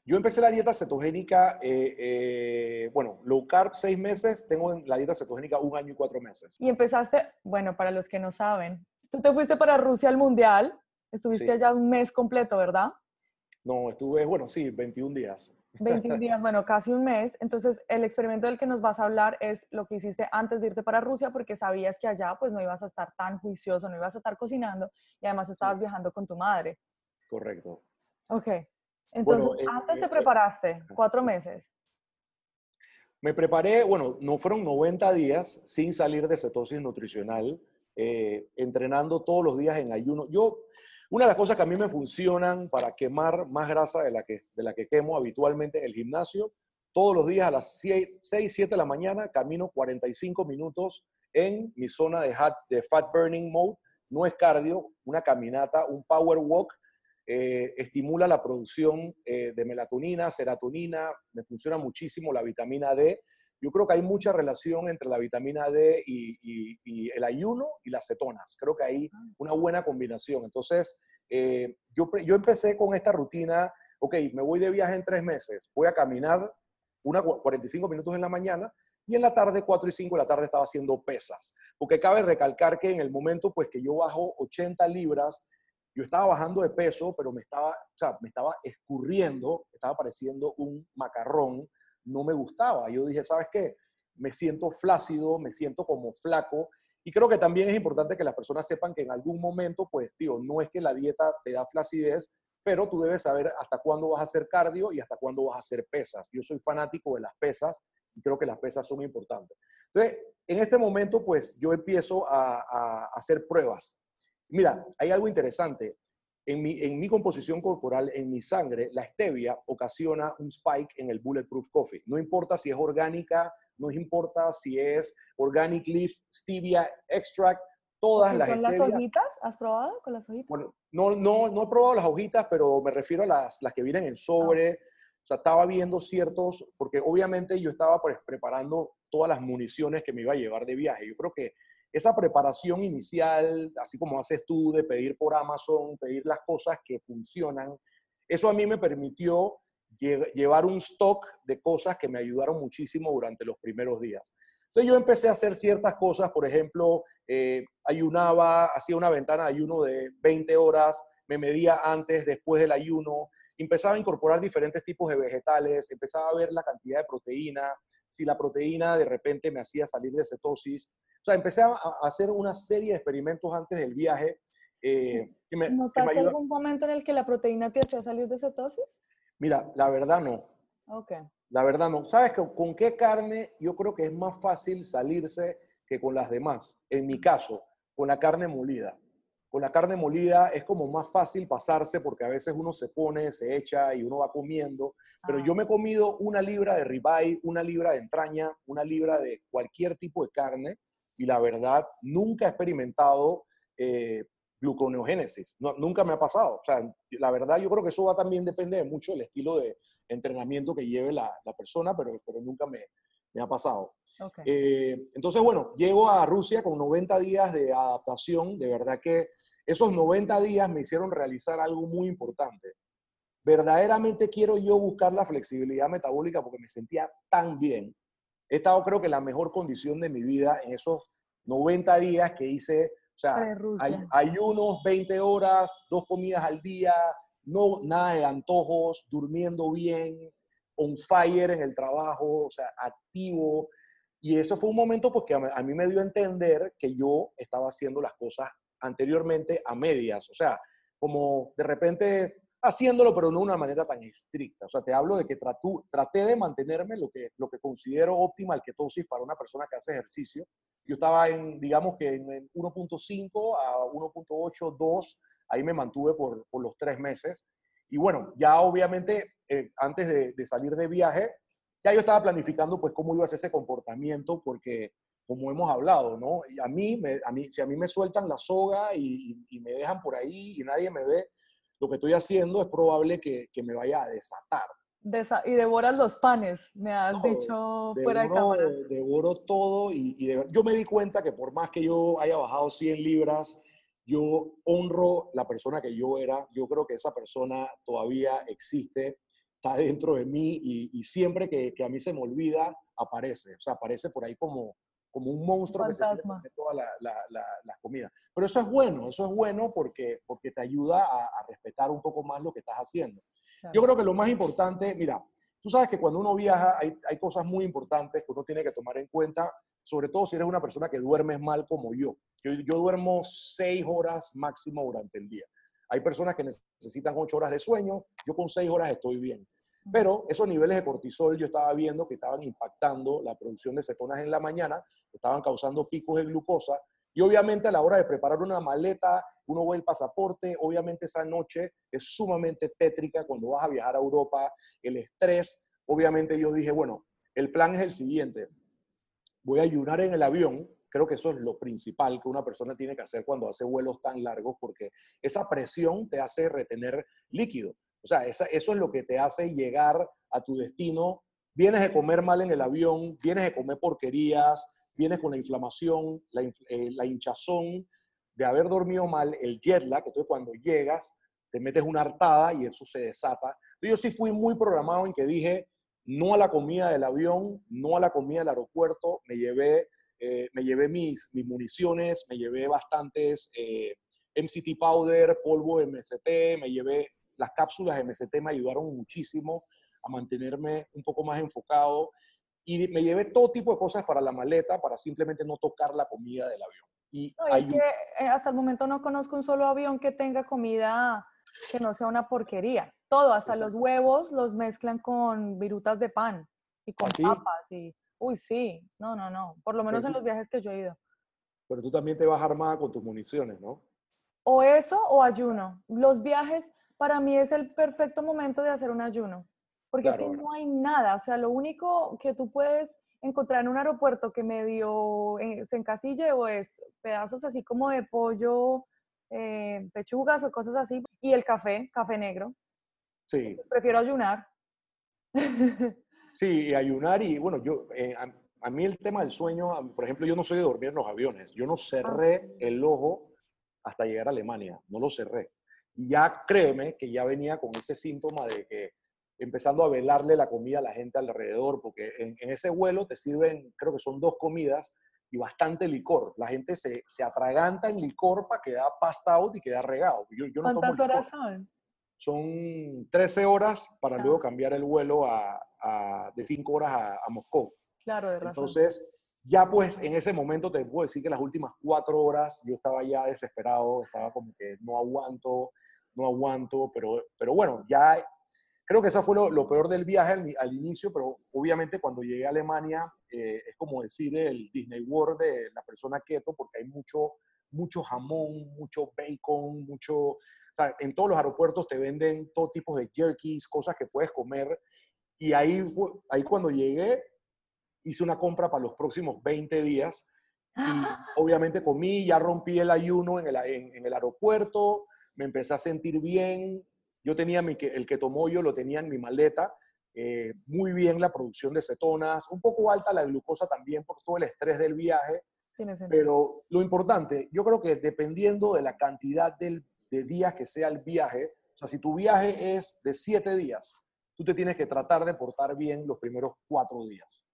[SPEAKER 2] Yo empecé la dieta cetogénica, eh, eh, bueno, low carb seis meses, tengo la dieta cetogénica un año y cuatro meses.
[SPEAKER 1] Y empezaste, bueno, para los que no saben, tú te fuiste para Rusia al Mundial, estuviste allá un mes completo, ¿verdad?
[SPEAKER 2] No, estuve, bueno, sí, 21 días.
[SPEAKER 1] 21 <laughs> días, bueno, casi un mes. Entonces, el experimento del que nos vas a hablar es lo que hiciste antes de irte para Rusia, porque sabías que allá pues no ibas a estar tan juicioso, no ibas a estar cocinando y además estabas viajando con tu madre.
[SPEAKER 2] Correcto.
[SPEAKER 1] Ok. Entonces, eh, antes te eh, preparaste, cuatro meses.
[SPEAKER 2] Me preparé, bueno, no fueron 90 días sin salir de cetosis nutricional, eh, entrenando todos los días en ayuno. Yo, una de las cosas que a mí me funcionan para quemar más grasa de la que, de la que quemo habitualmente en el gimnasio, todos los días a las 6, 7 de la mañana camino 45 minutos en mi zona de, de fat burning mode. No es cardio, una caminata, un power walk eh, estimula la producción eh, de melatonina, serotonina, me funciona muchísimo la vitamina D. Yo creo que hay mucha relación entre la vitamina D y, el ayuno y las cetonas. Creo que hay una buena combinación. Entonces, eh, yo, yo empecé con esta rutina, ok, me voy de viaje en tres meses, voy a caminar una 45 minutos en la mañana y en la tarde, 4 y 5 de la tarde, estaba haciendo pesas. Porque cabe recalcar que en el momento pues, que yo bajo 80 libras, yo estaba bajando de peso, pero me estaba, o sea, me estaba escurriendo, estaba pareciendo un macarrón, no me gustaba. Yo dije, ¿sabes qué? Me siento flácido, me siento como flaco. Y creo que también es importante que las personas sepan que en algún momento, pues, digo, no es que la dieta te da flacidez, pero tú debes saber hasta cuándo vas a hacer cardio y hasta cuándo vas a hacer pesas. Yo soy fanático de las pesas y creo que las pesas son importantes. Entonces, en este momento, pues, yo empiezo a, a hacer pruebas Mira, hay algo interesante. En mi, en mi composición corporal, en mi sangre, la stevia ocasiona un spike en el Bulletproof Coffee. No importa si es orgánica, no importa si es Organic Leaf Stevia Extract, todas las
[SPEAKER 1] ¿Con las hojitas? ¿Has probado con las hojitas?
[SPEAKER 2] Bueno, no, no, no he probado las hojitas, pero me refiero a las, las que vienen en sobre. Ah. O sea, estaba viendo ciertos, porque obviamente yo estaba pues, preparando todas las municiones que me iba a llevar de viaje. Yo creo que esa preparación inicial, así como haces tú de pedir por Amazon, pedir las cosas que funcionan, eso a mí me permitió llevar un stock de cosas que me ayudaron muchísimo durante los primeros días. Entonces yo empecé a hacer ciertas cosas, por ejemplo, eh, ayunaba, hacía una ventana de ayuno de 20 horas, me medía antes, después del ayuno, empezaba a incorporar diferentes tipos de vegetales, empezaba a ver la cantidad de proteína, si la proteína de repente me hacía salir de cetosis, o sea, empecé a, hacer una serie de experimentos antes del viaje.
[SPEAKER 1] Eh, que me, ¿Notaste algún momento en el que la proteína te hacía salir de cetosis?
[SPEAKER 2] Mira, la verdad no.
[SPEAKER 1] Ok.
[SPEAKER 2] La verdad no. ¿Sabes con qué carne yo creo que es más fácil salirse que con las demás? En mi caso, con la carne molida. Con la carne molida es como más fácil pasarse porque a veces uno se pone, se echa y uno va comiendo. Pero yo ah. me he comido una libra de ribeye, una libra de entraña, una libra de cualquier tipo de carne y la verdad nunca he experimentado eh, gluconeogénesis, nunca me ha pasado. O sea, la verdad yo creo que eso va también depende mucho del estilo de entrenamiento que lleve la, la persona, pero, pero nunca me, me ha pasado. Eh, entonces, bueno, llego a Rusia con 90 días de adaptación, de verdad que esos 90 días me hicieron realizar algo muy importante. Verdaderamente quiero yo buscar la flexibilidad metabólica porque me sentía tan bien he estado creo que en la mejor condición de mi vida en esos 90 días que hice, o sea, hay, ayunos 20 horas, dos comidas al día, no, nada de antojos, durmiendo bien, on fire en el trabajo, o sea, activo. Y eso fue un momento porque pues, a mí me dio a entender que yo estaba haciendo las cosas anteriormente a medias. O sea, como de repente haciéndolo, pero no de una manera tan estricta. O sea, te hablo de que traté de mantenerme lo que, lo que considero óptima el ketosis para una persona que hace ejercicio. Yo estaba en, digamos que en 1.5 a 1.8, 2, ahí me mantuve por, por, los tres meses. Y bueno, ya obviamente, eh, antes de, de, salir de viaje, ya yo estaba planificando pues cómo iba a ser ese comportamiento, porque como hemos hablado, ¿no? Y a mí, me, a mí, si a mí me sueltan la soga y, y, y me dejan por ahí y nadie me ve, lo que estoy haciendo es probable que, que me vaya a desatar.
[SPEAKER 1] y devoras los panes, me has dicho fuera de cámara.
[SPEAKER 2] Devoro todo y, y yo me di cuenta que por más que yo haya bajado 100 libras, yo honro la persona que yo era. Yo creo que esa persona todavía existe, está dentro de mí y, y siempre que, que, a mí se me olvida, aparece. O sea, aparece por ahí como, como un monstruo que se come toda la, la, la, comida. Pero eso es bueno, eso es bueno porque, porque te ayuda a, a respetar un poco más lo que estás haciendo. Claro. Yo creo que lo más importante, mira, tú sabes que cuando uno viaja hay, hay, cosas muy importantes que uno tiene que tomar en cuenta, sobre todo si eres una persona que duermes mal como yo. Yo, yo duermo seis horas máximo durante el día. Hay personas que necesitan ocho horas de sueño, yo con seis horas estoy bien. Pero esos niveles de cortisol yo estaba viendo que estaban impactando la producción de cetonas en la mañana, estaban causando picos de glucosa. Y obviamente a la hora de preparar una maleta, uno ve el pasaporte, obviamente esa noche es sumamente tétrica cuando vas a viajar a Europa, el estrés. Obviamente yo dije, bueno, el plan es el siguiente. Voy a ayunar en el avión, creo que eso es lo principal que una persona tiene que hacer cuando hace vuelos tan largos, porque esa presión te hace retener líquido. O sea, esa, eso es lo que te hace llegar a tu destino. Vienes de comer mal en el avión, vienes de comer porquerías, vienes con la inflamación, la, eh, la hinchazón de haber dormido mal, el jet lag, entonces cuando llegas te metes una hartada y eso se desata. Yo sí fui muy programado en que dije no a la comida del avión, no a la comida del aeropuerto, me llevé, eh, me llevé mis, mis municiones, me llevé bastantes eh, MCT powder, polvo MCT, me llevé las cápsulas MST me ayudaron muchísimo a mantenerme un poco más enfocado y me llevé todo tipo de cosas para la maleta para simplemente no tocar la comida del avión. Y
[SPEAKER 1] no, es que eh, hasta el momento no conozco un solo avión que tenga comida que no sea una porquería. Todo, hasta Exacto. los huevos los mezclan con virutas de pan y con ¿Ah, papas y uy, sí. No, no, no, por lo menos
[SPEAKER 2] pero
[SPEAKER 1] en
[SPEAKER 2] tú,
[SPEAKER 1] los viajes que yo he ido.
[SPEAKER 2] Pero tú también te vas armada con tus municiones, ¿no?
[SPEAKER 1] O eso o ayuno. Los viajes para mí es el perfecto momento de hacer un ayuno, porque claro. es que no hay nada, o sea, lo único que tú puedes encontrar en un aeropuerto que medio eh, se encasille o es pedazos así como de pollo, eh, pechugas o cosas así, y el café, café negro.
[SPEAKER 2] Sí.
[SPEAKER 1] Prefiero ayunar.
[SPEAKER 2] sí, y ayunar y bueno, yo, eh, a, a, mí el tema del sueño, por ejemplo, yo no soy de dormir en los aviones, yo no cerré ah. el ojo hasta llegar a Alemania, no lo cerré. Y ya créeme que ya venía con ese síntoma de que empezando a velarle la comida a la gente alrededor, porque en, en ese vuelo te sirven, creo que son dos comidas y bastante licor. La gente se, se atraganta en licor para quedar pasta out y quedar regado. Yo, yo no
[SPEAKER 1] ¿Cuántas horas son?
[SPEAKER 2] Son 13 horas para ah. luego cambiar el vuelo a, a de 5 horas a, a, Moscú.
[SPEAKER 1] Claro, de razón.
[SPEAKER 2] Entonces, ya pues en ese momento te puedo decir que las últimas cuatro horas yo estaba ya desesperado, estaba como que no aguanto, no aguanto, pero, pero bueno, ya creo que eso fue lo, lo peor del viaje al, al, inicio, pero obviamente cuando llegué a Alemania eh, es como decir el Disney World de la persona keto, porque hay mucho, mucho jamón, mucho bacon, mucho... O sea, en todos los aeropuertos te venden todo tipo de jerkies, cosas que puedes comer. Y ahí, fue, ahí cuando llegué, hice una compra para los próximos 20 días y <gasps> obviamente comí, ya rompí el ayuno en el, en, en el aeropuerto, me empecé a sentir bien, yo tenía mi, el que tomó yo lo tenía en mi maleta, eh, muy bien la producción de cetonas, un poco alta la glucosa también por todo el estrés del viaje, pero lo importante, yo creo que dependiendo de la cantidad del, de días que sea el viaje, o sea, si tu viaje es de siete días, tú te tienes que tratar de portar bien los primeros cuatro días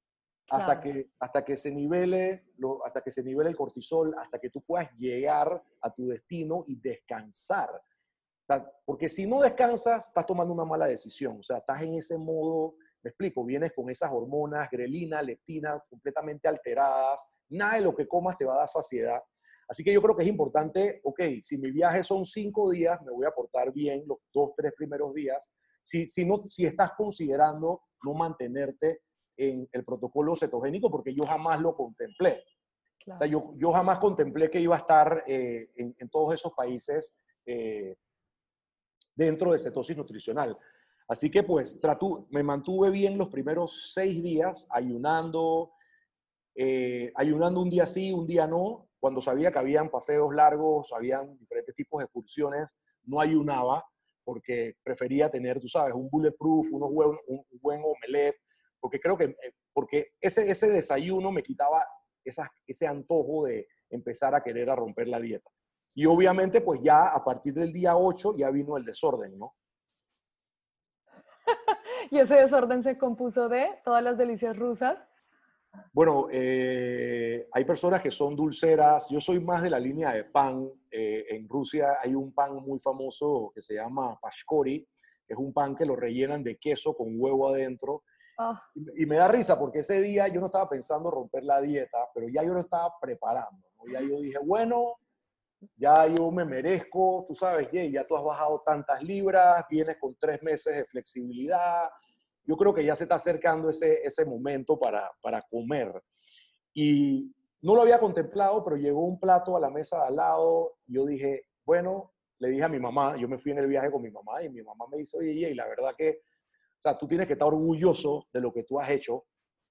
[SPEAKER 2] hasta, claro. que, hasta, que se nivele, lo, hasta que se nivele el cortisol, hasta que tú puedas llegar a tu destino y descansar. O sea, porque si no descansas, estás tomando una mala decisión. O sea, estás en ese modo, me explico, vienes con esas hormonas, grelina, leptina, completamente alteradas. Nada de lo que comas te va a dar saciedad. Así que yo creo que es importante, ok, si mi viaje son cinco días, me voy a portar bien los dos, tres primeros días. Si, si, no, si estás considerando no mantenerte en el protocolo cetogénico, porque yo jamás lo contemplé. O sea, yo, yo, jamás contemplé que iba a estar eh, en, en, todos esos países eh, dentro de cetosis nutricional. Así que pues trato, me mantuve bien los primeros seis días ayunando, eh, ayunando un día sí, un día no. Cuando sabía que habían paseos largos, habían diferentes tipos de excursiones, no ayunaba porque prefería tener, tú sabes, un bulletproof, unos buen, un buen omelette, porque creo que eh, porque ese, ese desayuno me quitaba esa, ese antojo de empezar a querer a romper la dieta. Y obviamente, pues ya a partir del día 8 ya vino el desorden, ¿no? <laughs>
[SPEAKER 1] y ese desorden se compuso de todas las delicias rusas.
[SPEAKER 2] Bueno, eh, hay personas que son dulceras. Yo soy más de la línea de pan. Eh, en Rusia hay un pan muy famoso que se llama pashkori, es un pan que lo rellenan de queso con huevo adentro. Ah. Y, me da risa porque ese día yo no estaba pensando romper la dieta, pero ya yo lo estaba preparando. Ya yo dije, bueno, ya yo me merezco, tú sabes, Jay, ya tú has bajado tantas libras, vienes con tres meses de flexibilidad, yo creo que ya se está acercando ese, ese momento para, para comer. Y no lo había contemplado, pero llegó un plato a la mesa de al lado y yo dije, bueno, le dije a mi mamá, yo me fui en el viaje con mi mamá y mi mamá me dice, oye, y la verdad que, o sea, tú tienes que estar orgulloso de lo que tú has hecho. O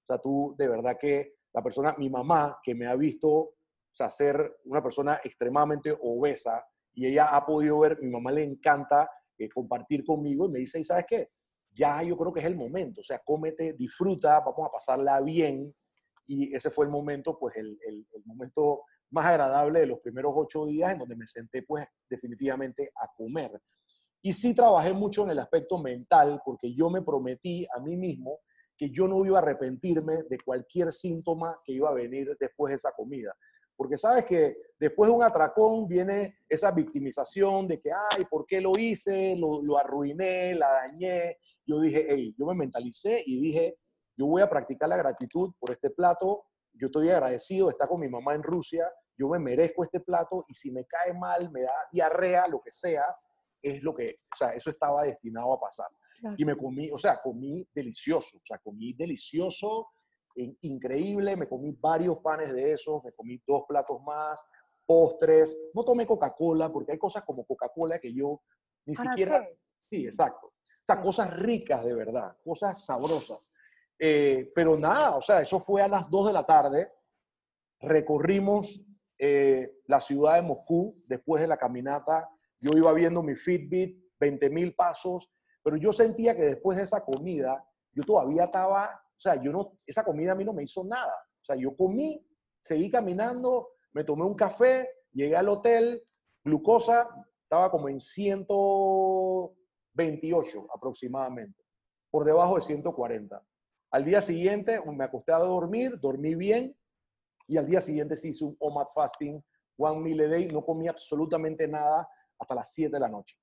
[SPEAKER 2] sea, tú de verdad que la persona, mi mamá, que me ha visto, o sea, ser una persona extremadamente obesa y ella ha podido ver, mi mamá le encanta eh, compartir conmigo y me dice, ¿y sabes qué? ya yo creo que es el momento, o sea, cómete, disfruta, vamos a pasarla bien. Y ese fue el momento, pues el, el, momento más agradable de los primeros ocho días en donde me senté, pues definitivamente a comer. Y sí trabajé mucho en el aspecto mental, porque yo me prometí a mí mismo que yo no iba a arrepentirme de cualquier síntoma que iba a venir después de esa comida. Porque sabes que después de un atracón viene esa victimización de que, ay, ¿por qué lo hice? Lo, lo arruiné, la dañé. Yo dije, hey, yo me mentalicé y dije, yo voy a practicar la gratitud por este plato. Yo estoy agradecido de estar con mi mamá en Rusia. Yo me merezco este plato y si me cae mal, me da diarrea, lo que sea, es lo que, o sea, eso estaba destinado a pasar. Y me comí, o sea, comí delicioso, o sea, comí delicioso increíble, me comí varios panes de esos, me comí dos platos más, postres, no tomé Coca-Cola porque hay cosas como Coca-Cola que yo ni siquiera... Sí, exacto. O sea, cosas ricas de verdad, cosas sabrosas. Eh, pero nada, o sea, eso fue a las 2 de la tarde, recorrimos eh, la ciudad de Moscú después de la caminata, yo iba viendo mi Fitbit, 20 mil pasos, pero yo sentía que después de esa comida, yo todavía estaba o sea, yo no, esa comida a mí no me hizo nada. O sea, yo comí, seguí caminando, me tomé un café, llegué al hotel, glucosa estaba como en 128 aproximadamente, por debajo de 140. Al día siguiente me acosté a dormir, dormí bien y al día siguiente sí hice un OMAD fasting, one meal a day, no comí absolutamente nada hasta las 7 de la noche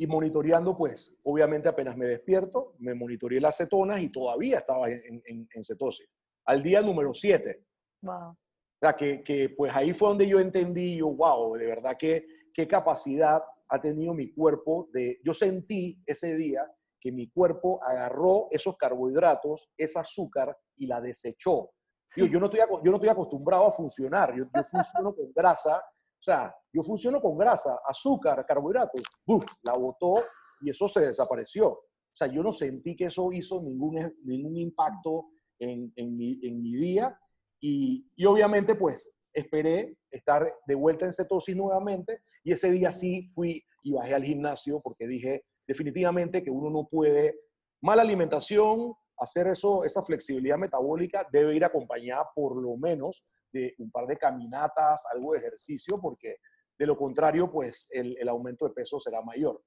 [SPEAKER 2] y monitoreando, pues, obviamente apenas me despierto, me monitoreé las cetonas y todavía estaba en, en, cetosis. Al día número 7. Wow. O sea, que, que, pues ahí fue donde yo entendí, yo, wow, de verdad que qué capacidad ha tenido mi cuerpo de, yo sentí ese día que mi cuerpo agarró esos carbohidratos, esa azúcar y la desechó. Yo, yo, no, estoy, yo no estoy acostumbrado a funcionar, yo, yo funciono con grasa o sea, yo funciono con grasa, azúcar, carbohidratos, ¡buf! La botó y eso se desapareció. O sea, yo no sentí que eso hizo ningún, ningún impacto en, en, mi, en mi, día y, y, obviamente pues esperé estar de vuelta en cetosis nuevamente y ese día sí fui y bajé al gimnasio porque dije definitivamente que uno no puede, mala alimentación, hacer eso, esa flexibilidad metabólica debe ir acompañada por lo menos de un par de caminatas, algo de ejercicio, porque de lo contrario, pues el, el aumento de peso será mayor.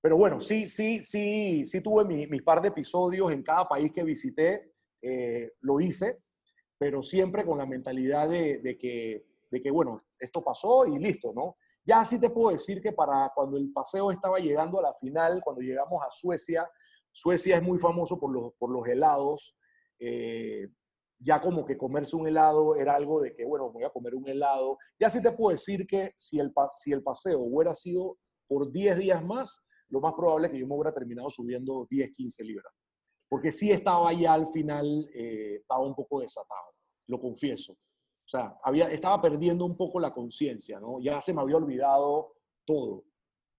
[SPEAKER 2] Pero bueno, sí, sí, sí, sí tuve mis mi par de episodios en cada país que visité, eh, lo hice, pero siempre con la mentalidad de, de, que, de que, bueno, esto pasó y listo, ¿no? Ya sí te puedo decir que para cuando el paseo estaba llegando a la final, cuando llegamos a Suecia, Suecia es muy famoso por los, por los helados. Eh, ya como que comerse un helado era algo de que, bueno, voy a comer un helado. Ya sí te puedo decir que si el, si el paseo hubiera sido por 10 días más, lo más probable es que yo me hubiera terminado subiendo 10, 15 libras. Porque sí estaba ya al final, eh, estaba un poco desatado, lo confieso. O sea, había, estaba perdiendo un poco la conciencia, ¿no? Ya se me había olvidado todo.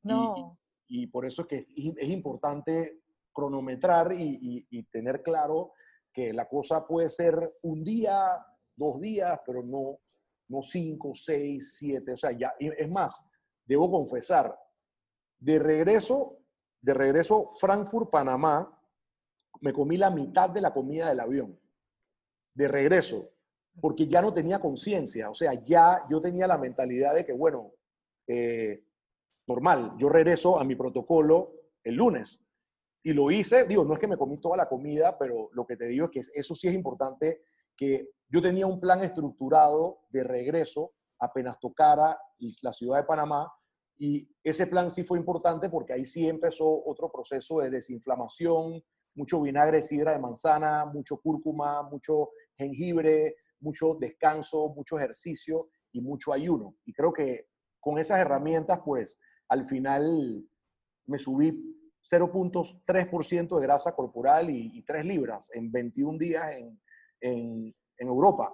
[SPEAKER 1] No.
[SPEAKER 2] Y, por eso es que es, importante cronometrar y, y tener claro que la cosa puede ser un día, dos días, pero no, no cinco, seis, siete. O sea, ya, es más, debo confesar, de regreso, de regreso Frankfurt, Panamá, me comí la mitad de la comida del avión. De regreso, porque ya no tenía conciencia. O sea, ya yo tenía la mentalidad de que, bueno, eh, normal, yo regreso a mi protocolo el lunes. Y lo hice, digo, no es que me comí toda la comida, pero lo que te digo es que eso sí es importante, que yo tenía un plan estructurado de regreso apenas tocara la ciudad de Panamá, y ese plan sí fue importante porque ahí sí empezó otro proceso de desinflamación, mucho vinagre, sidra de manzana, mucho cúrcuma, mucho jengibre, mucho descanso, mucho ejercicio y mucho ayuno. Y creo que con esas herramientas, pues al final me subí 0.3% de grasa corporal y, 3 libras en 21 días en, en, Europa.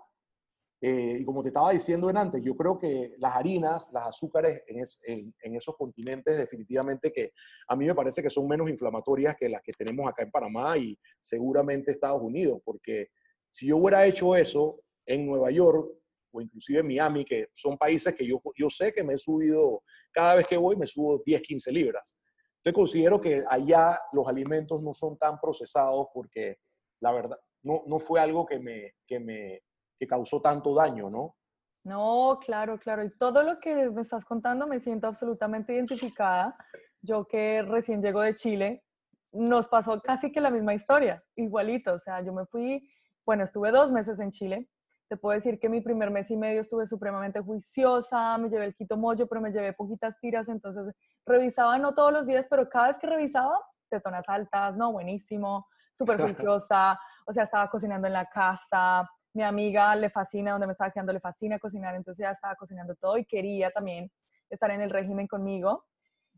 [SPEAKER 2] Eh, y como te estaba diciendo en antes, yo creo que las harinas, las azúcares en, en, esos continentes definitivamente que a mí me parece que son menos inflamatorias que las que tenemos acá en Panamá y seguramente Estados Unidos, porque si yo hubiera hecho eso en Nueva York o inclusive en Miami, que son países que yo, yo sé que me he subido, cada vez que voy me subo 10, 15 libras. Entonces considero que allá los alimentos no son tan procesados porque la verdad no, no fue algo que me, que me que causó tanto daño, ¿no?
[SPEAKER 1] No, claro, claro. Y todo lo que me estás contando me siento absolutamente identificada. Yo que recién llego de Chile, nos pasó casi que la misma historia, igualito. O sea, yo me fui, bueno, estuve dos meses en Chile. Te puedo decir que mi primer mes y medio estuve supremamente juiciosa, me llevé el quito mollo, pero me llevé poquitas tiras, entonces revisaba no todos los días, pero cada vez que revisaba, tetonas altas, no, buenísimo, súper juiciosa, <laughs> o sea, estaba cocinando en la casa, mi amiga le fascina, donde me estaba quedando le fascina cocinar, entonces ya estaba cocinando todo y quería también estar en el régimen conmigo.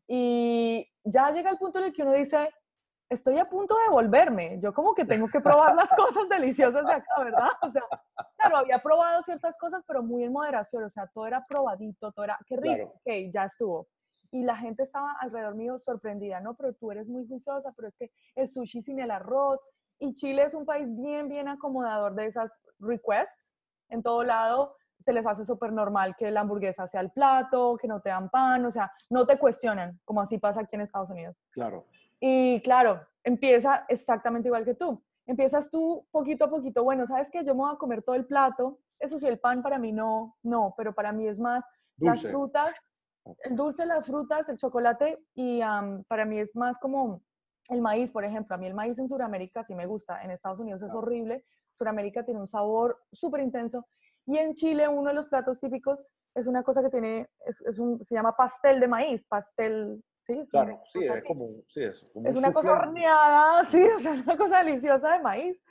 [SPEAKER 1] Y ya llega el punto en el que uno dice, estoy a punto de volverme, yo como que tengo que probar las <laughs> cosas deliciosas de acá, ¿verdad? O sea, claro, había probado ciertas cosas, pero muy en moderación, o sea, todo era probadito, todo era, qué rico, ok, ya estuvo y la gente estaba alrededor mío sorprendida, ¿no? Pero tú eres muy juiciosa, pero es que el sushi sin el arroz. Y Chile es un país bien, bien acomodador de esas requests. En todo lado se les hace súper normal que la hamburguesa sea el plato, que no te dan pan, o sea, no te cuestionan, como así pasa aquí en Estados Unidos.
[SPEAKER 2] Claro.
[SPEAKER 1] Y claro, empieza exactamente igual que tú. Empiezas tú poquito a poquito, bueno, ¿sabes qué? Yo me voy a comer todo el plato. Eso sí, el pan para mí no, no, pero para mí es más las frutas el dulce, las frutas, el chocolate y para mí es más como el maíz, por ejemplo. A mí el maíz en Sudamérica sí me gusta, en Estados Unidos es horrible. Sudamérica tiene un sabor súper intenso. Y en Chile uno de los platos típicos es una cosa que tiene, es, un, se llama pastel de maíz, pastel, ¿sí?
[SPEAKER 2] claro, sí, es como, sí, es como
[SPEAKER 1] Es una cosa horneada, <laughs> sí, es una cosa deliciosa de maíz.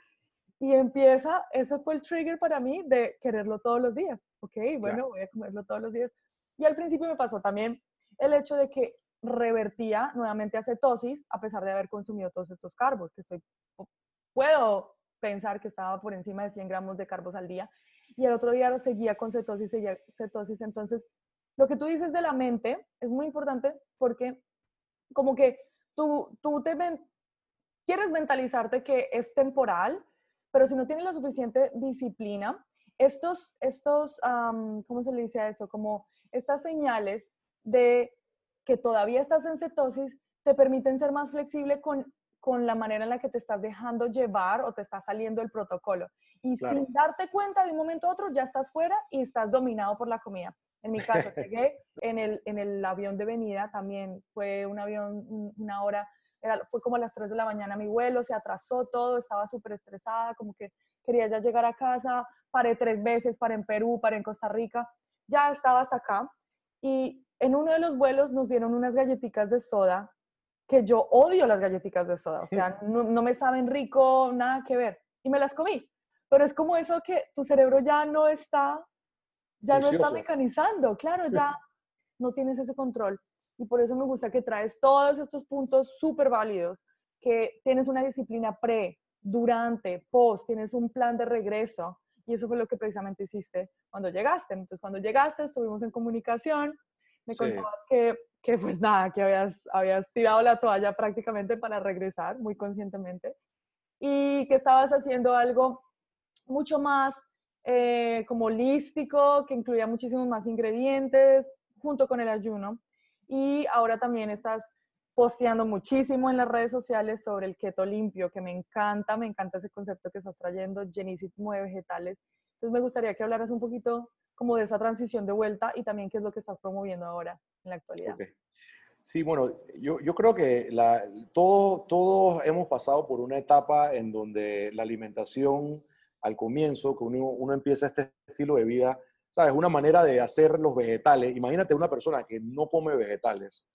[SPEAKER 1] Y empieza, eso fue el trigger para mí de quererlo todos los días. Ok, bueno, voy a comerlo todos los días. Y al principio me pasó también el hecho de que revertía nuevamente a cetosis a pesar de haber consumido todos estos carbos, que estoy, puedo pensar que estaba por encima de 100 gramos de carbos al día. Y el otro día seguía con cetosis, seguía cetosis. Entonces, lo que tú dices de la mente es muy importante porque como que tú, tú te quieres mentalizarte que es temporal, pero si no tienes la suficiente disciplina, estos, estos ¿cómo se le dice a eso? Como estas señales de que todavía estás en cetosis te permiten ser más flexible con, con la manera en la que te estás dejando llevar o te está saliendo el protocolo. Y sin darte cuenta de un momento a otro ya estás fuera y estás dominado por la comida. En mi caso, llegué en el, en el avión de venida, también fue un avión, una hora, era, fue como a las 3 de la mañana mi vuelo, se atrasó todo, estaba súper estresada, como que quería ya llegar a casa, paré tres veces, paré en Perú, paré en Costa Rica, ya estaba hasta acá y en uno de los vuelos nos dieron unas galletitas de soda que yo odio las galletitas de soda, o sea, no, me saben rico, nada que ver. Y me las comí. pero es como eso que tu cerebro ya no está, ya no está mecanizando, claro, ya no tienes ese control. Y por eso me gusta que traes todos estos puntos súper válidos, que tienes una disciplina pre, durante, post, tienes un plan de regreso. Y eso fue lo que precisamente hiciste cuando llegaste. Entonces, cuando llegaste, estuvimos en comunicación, me contabas que, que, pues nada, que habías, habías tirado la toalla prácticamente para regresar, muy conscientemente, y que estabas haciendo algo mucho más eh, como holístico, que incluía muchísimos más ingredientes, junto con el ayuno. Y ahora también estás posteando muchísimo en las redes sociales sobre el keto limpio, que me encanta, me encanta ese concepto que estás trayendo, llenísimo de vegetales. Entonces me gustaría que hablaras un poquito como de esa transición de vuelta y también qué es lo que estás promoviendo ahora en la actualidad.
[SPEAKER 2] Sí, bueno, yo, yo creo que la, todo, todos hemos pasado por una etapa en donde la alimentación al comienzo, que uno, uno empieza este estilo de vida, ¿sabes? Una manera de hacer los vegetales. Imagínate una persona que no come vegetales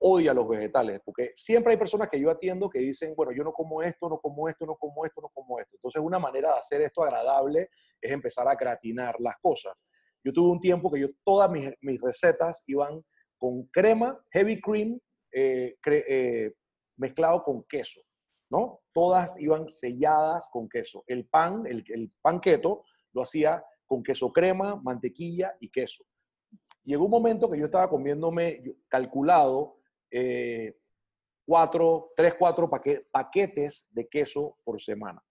[SPEAKER 2] odia los vegetales, porque siempre hay personas que yo atiendo que dicen, bueno, yo no como esto, no como esto, no como esto, no como esto. Entonces, una manera de hacer esto agradable es empezar a gratinar las cosas. Yo tuve un tiempo que yo todas mis, recetas iban con crema, heavy cream, eh, eh, mezclado con queso, ¿no? Todas iban selladas con queso. El pan, el, el pan keto, lo hacía con queso crema, mantequilla y queso. Llegó un momento que yo estaba comiéndome calculado eh, cuatro, tres, cuatro paquetes de queso por semana.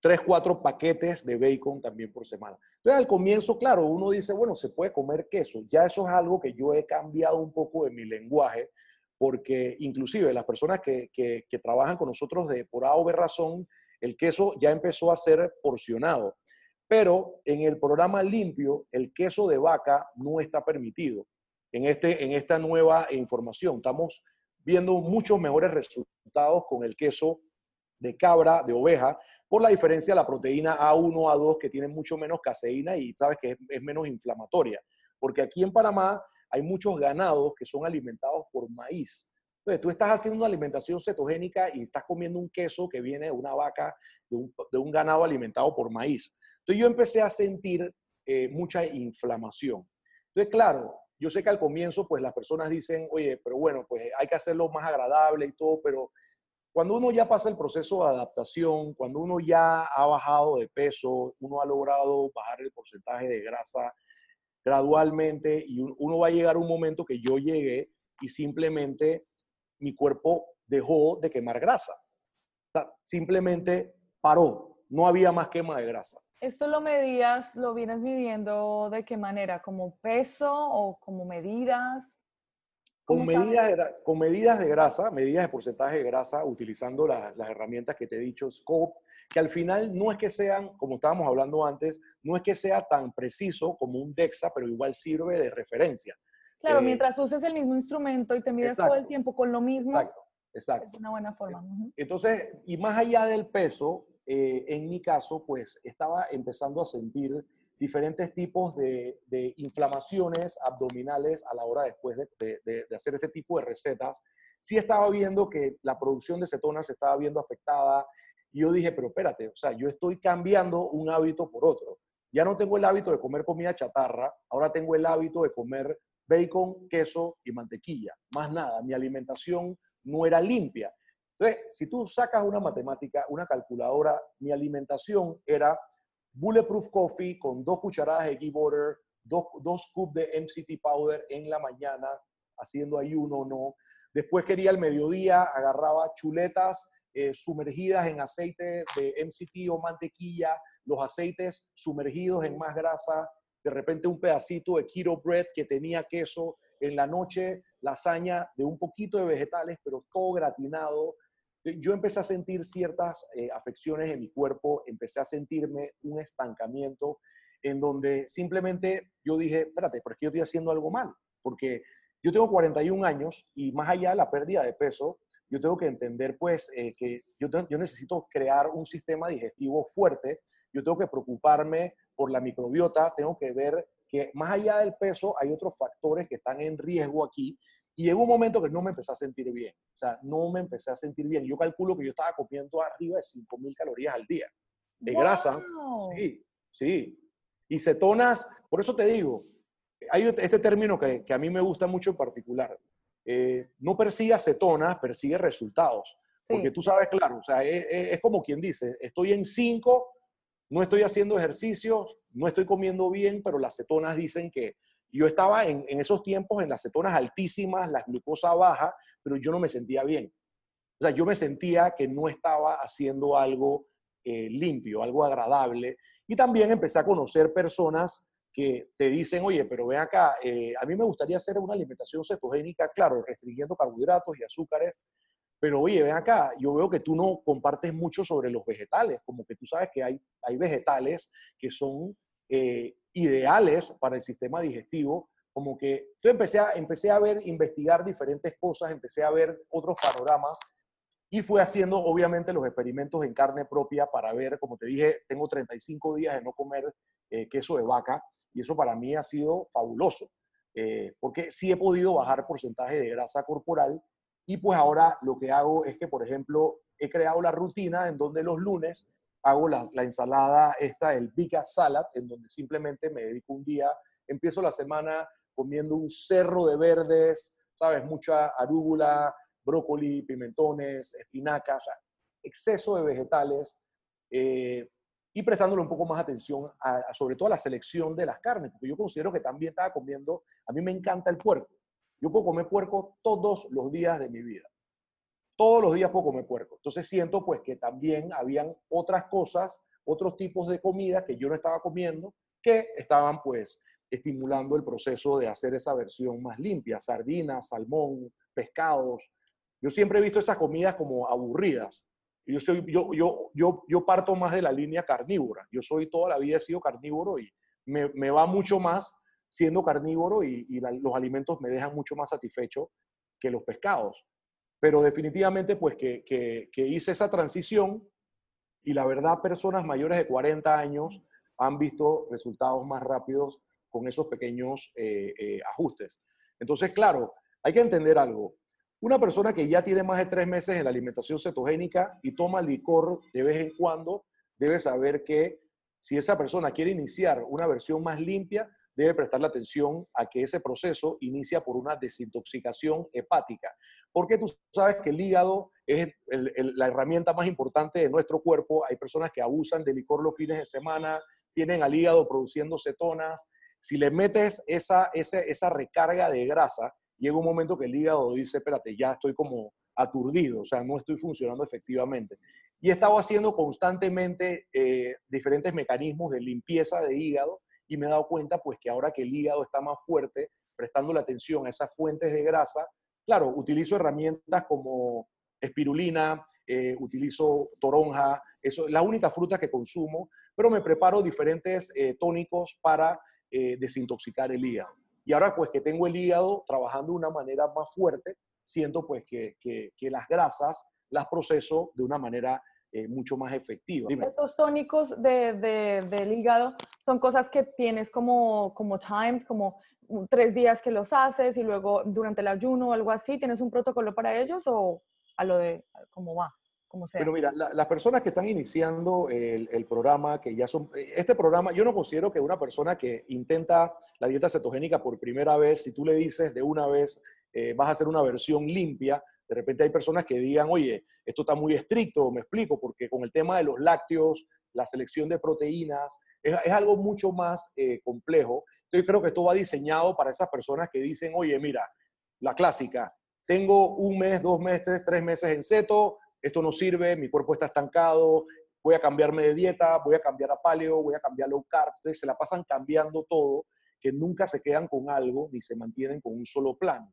[SPEAKER 2] Tres, cuatro paquetes de bacon también por semana. Entonces, al comienzo, claro, uno dice, bueno, se puede comer queso. Ya eso es algo que yo he cambiado un poco de mi lenguaje, porque inclusive las personas que, que, trabajan con nosotros de por A o B razón, el queso ya empezó a ser porcionado. Pero en el programa limpio, el queso de vaca no está permitido en, este, en esta nueva información. Estamos viendo muchos mejores resultados con el queso de cabra, de oveja, por la diferencia de la proteína A1, A2, que tiene mucho menos caseína y sabes que es, menos inflamatoria. Porque aquí en Panamá hay muchos ganados que son alimentados por maíz. Entonces, tú estás haciendo una alimentación cetogénica y estás comiendo un queso que viene de una vaca, de un, de un ganado alimentado por maíz. Entonces, yo empecé a sentir eh, mucha inflamación. Entonces, claro, yo sé que al comienzo, pues las personas dicen, oye, pero bueno, pues hay que hacerlo más agradable y todo, pero cuando uno ya pasa el proceso de adaptación, cuando uno ya ha bajado de peso, uno ha logrado bajar el porcentaje de grasa gradualmente y uno va a llegar un momento que yo llegué y simplemente mi cuerpo dejó de quemar grasa. simplemente paró, no había más quema de grasa.
[SPEAKER 1] ¿Esto lo medías, lo vienes midiendo de qué manera? ¿Como peso o como medidas?
[SPEAKER 2] Con medidas, de, con medidas de grasa, medidas de porcentaje de grasa, utilizando las herramientas que te he dicho, Scope, que al final no es que sean, como estábamos hablando antes, no es que sea tan preciso como un DEXA, pero igual sirve de referencia.
[SPEAKER 1] Claro, eh, mientras uses el mismo instrumento y te mides todo el tiempo con lo mismo,
[SPEAKER 2] exacto, exacto.
[SPEAKER 1] es una buena forma.
[SPEAKER 2] Entonces, y más allá del peso, eh, en mi caso, pues estaba empezando a sentir diferentes tipos de, inflamaciones abdominales a la hora después de, hacer este tipo de recetas. Sí estaba viendo que la producción de cetonas se estaba viendo afectada y yo dije, pero espérate, o sea, yo estoy cambiando un hábito por otro. Ya no tengo el hábito de comer comida chatarra, ahora tengo el hábito de comer bacon, queso y mantequilla. Más nada, mi alimentación no era limpia. Entonces, si tú sacas una matemática, una calculadora, mi alimentación era Bulletproof Coffee con dos cucharadas de ghee butter, dos, dos scoops de MCT powder en la mañana, haciendo ayuno o no. Después quería el mediodía, agarraba chuletas eh, sumergidas en aceite de MCT o mantequilla, los aceites sumergidos en más grasa, de repente un pedacito de keto bread que tenía queso, en la noche lasaña de un poquito de vegetales, pero todo gratinado, yo empecé a sentir ciertas eh, afecciones en mi cuerpo, empecé a sentirme un estancamiento en donde simplemente yo dije, espérate, ¿por qué yo estoy haciendo algo mal? Porque yo tengo 41 años y más allá de la pérdida de peso, yo tengo que entender pues eh, que yo necesito crear un sistema digestivo fuerte, yo tengo que preocuparme por la microbiota, tengo que ver que más allá del peso hay otros factores que están en riesgo aquí y llegó un momento que no me empecé a sentir bien. O sea, no me empecé a sentir bien. Yo calculo que yo estaba comiendo arriba de 5.000 calorías al día. de grasas. Sí, sí. Y cetonas, por eso te digo, hay este término que, a mí me gusta mucho en particular. Eh, no persigue cetonas, persigue resultados. Porque tú sabes, claro, o sea, es, como quien dice, estoy en 5, no estoy haciendo ejercicio, no estoy comiendo bien, pero las cetonas dicen que yo estaba en, esos tiempos en las cetonas altísimas, la glucosa baja, pero yo no me sentía bien. O sea, yo me sentía que no estaba haciendo algo eh, limpio, algo agradable. Y también empecé a conocer personas que te dicen, oye, pero ven acá, eh, a mí me gustaría hacer una alimentación cetogénica, claro, restringiendo carbohidratos y azúcares, pero oye, ven acá, yo veo que tú no compartes mucho sobre los vegetales, como que tú sabes que hay, hay vegetales que son eh, ideales para el sistema digestivo, como que yo empecé a, empecé a ver, investigar diferentes cosas, empecé a ver otros panoramas y fui haciendo obviamente los experimentos en carne propia para ver, como te dije, tengo 35 días de no comer eh, queso de vaca y eso para mí ha sido fabuloso, eh, porque sí he podido bajar porcentaje de grasa corporal y pues ahora lo que hago es que, por ejemplo, he creado la rutina en donde los lunes hago la, ensalada esta, el Bika Salad, en donde simplemente me dedico un día, empiezo la semana comiendo un cerro de verdes, ¿sabes? Mucha arúgula, brócoli, pimentones, espinacas, o sea, exceso de vegetales eh, y prestándole un poco más atención sobre todo a la selección de las carnes, porque yo considero que también estaba comiendo, a mí me encanta el puerco. Yo puedo comer puerco todos los días de mi vida. Todos los días puedo comer puerco. Entonces siento pues que también habían otras cosas, otros tipos de comida que yo no estaba comiendo, que estaban pues estimulando el proceso de hacer esa versión más limpia, sardinas, salmón, pescados. Yo siempre he visto esas comidas como aburridas. Yo, soy, yo, yo, yo, yo parto más de la línea carnívora. Yo soy toda la vida he sido carnívoro y me, me va mucho más siendo carnívoro y, los alimentos me dejan mucho más satisfecho que los pescados. Pero definitivamente, pues que, que, hice esa transición y la verdad, personas mayores de 40 años han visto resultados más rápidos con esos pequeños eh, eh, ajustes. Entonces, claro, hay que entender algo. Una persona que ya tiene más de tres meses en la alimentación cetogénica y toma licor de vez en cuando, debe saber que si esa persona quiere iniciar una versión más limpia, debe prestarle atención a que ese proceso inicia por una desintoxicación hepática. Porque tú sabes que el hígado es la herramienta más importante de nuestro cuerpo. Hay personas que abusan de licor los fines de semana, tienen al hígado produciendo cetonas. Si le metes esa, esa, esa recarga de grasa, llega un momento que el hígado dice, espérate, ya estoy como aturdido, o sea, no estoy funcionando efectivamente. Y he estado haciendo constantemente eh, diferentes mecanismos de limpieza de hígado y me he dado cuenta pues que ahora que el hígado está más fuerte, prestando la atención a esas fuentes de grasa, claro, utilizo herramientas como espirulina, eh, utilizo toronja, eso es la única fruta que consumo, pero me preparo diferentes eh, tónicos para eh, desintoxicar el hígado. Y ahora pues que tengo el hígado trabajando de una manera más fuerte, siento pues que, las grasas las proceso de una manera mucho más efectiva.
[SPEAKER 1] Estos tónicos de, de, del hígado son cosas que tienes como, como timed, como tres días que los haces y luego durante el ayuno o algo así, ¿tienes un protocolo para ellos o a lo de cómo va? Como sea.
[SPEAKER 2] Pero mira, las personas que están iniciando el, programa, que ya son, este programa, yo no considero que una persona que intenta la dieta cetogénica por primera vez, si tú le dices de una vez, eh, vas a hacer una versión limpia, de repente hay personas que digan, oye, esto está muy estricto, me explico, porque con el tema de los lácteos, la selección de proteínas, es, algo mucho más eh, complejo. Entonces creo que esto va diseñado para esas personas que dicen, oye, mira, la clásica, tengo un mes, dos meses, tres meses en seto, esto no sirve, mi cuerpo está estancado, voy a cambiarme de dieta, voy a cambiar a paleo, voy a cambiar a low carb. Entonces se la pasan cambiando todo que nunca se quedan con algo ni se mantienen con un solo plan.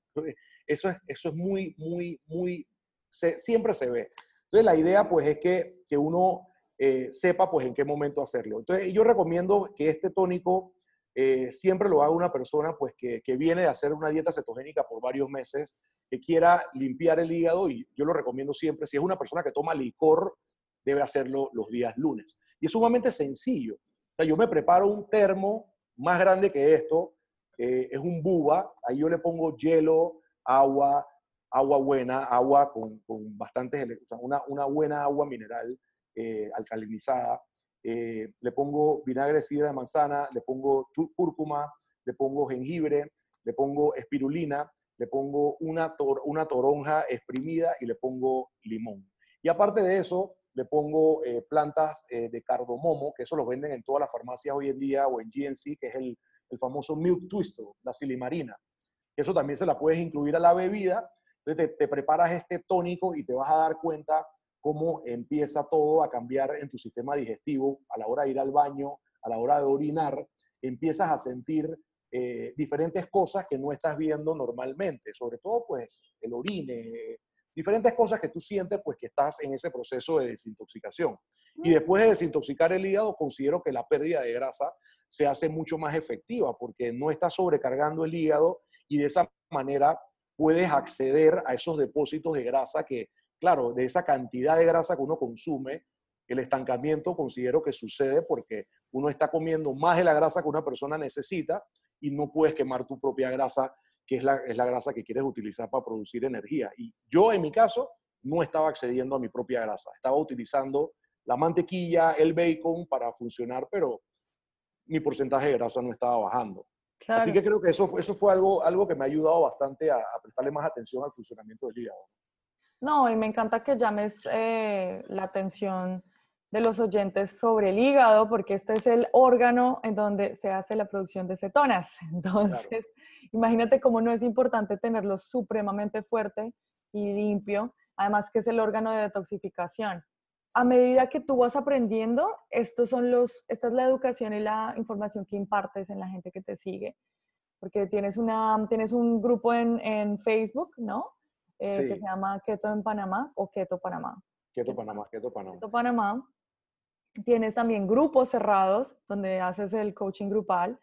[SPEAKER 2] Eso es, eso es muy, muy, muy, siempre se ve. Entonces la idea pues es que, que uno eh, sepa pues en qué momento hacerlo. Entonces yo recomiendo que este tónico eh, siempre lo haga una persona pues que, que, viene a hacer una dieta cetogénica por varios meses, que quiera limpiar el hígado y yo lo recomiendo siempre. Si es una persona que toma licor, debe hacerlo los días lunes. Y es sumamente sencillo. Yo me preparo un termo más grande que esto, eh, es un buba, ahí yo le pongo hielo, agua, agua buena, agua con, con bastantes, o sea, una, una, buena agua mineral eh, alcalinizada. eh, le pongo vinagre de sidra de manzana, le pongo cúrcuma, le pongo jengibre, le pongo espirulina, le pongo una, una toronja exprimida y le pongo limón. Y aparte de eso, le pongo eh, plantas de cardomomo, que eso lo venden en todas las farmacias hoy en día o en GNC, que es el, el famoso milk twister, la silimarina. Eso también se la puedes incluir a la bebida. Entonces te, te preparas este tónico y te vas a dar cuenta cómo empieza todo a cambiar en tu sistema digestivo a la hora de ir al baño, a la hora de orinar. Empiezas a sentir eh, diferentes cosas que no estás viendo normalmente, sobre todo pues el orine, diferentes cosas que tú sientes pues que estás en ese proceso de desintoxicación. Y después de desintoxicar el hígado, considero que la pérdida de grasa se hace mucho más efectiva porque no estás sobrecargando el hígado y de esa manera puedes acceder a esos depósitos de grasa que, claro, de esa cantidad de grasa que uno consume, el estancamiento considero que sucede porque uno está comiendo más de la grasa que una persona necesita y no puedes quemar tu propia grasa, que es la, es la grasa que quieres utilizar para producir energía. Y yo, en mi caso, no estaba accediendo a mi propia grasa. Estaba utilizando la mantequilla, el bacon para funcionar, pero mi porcentaje de grasa no estaba bajando. Así que creo que eso, eso fue algo, algo que me ha ayudado bastante a, prestarle más atención al funcionamiento del hígado.
[SPEAKER 1] No, y me encanta que llames eh, la atención de los oyentes sobre el hígado, porque este es el órgano en donde se hace la producción de cetonas. <laughs> Entonces, imagínate cómo no es importante tenerlo supremamente fuerte y limpio, además que es el órgano de detoxificación. A medida que tú vas aprendiendo, estos son los, esta es la educación y la información que impartes en la gente que te sigue. Porque tienes, una, tienes un grupo en, en Facebook, ¿no? Eh, que se llama Keto en Panamá o Keto Panamá.
[SPEAKER 2] Keto Panamá, Keto Panamá.
[SPEAKER 1] Keto Panamá. Tienes también grupos cerrados donde haces el coaching grupal.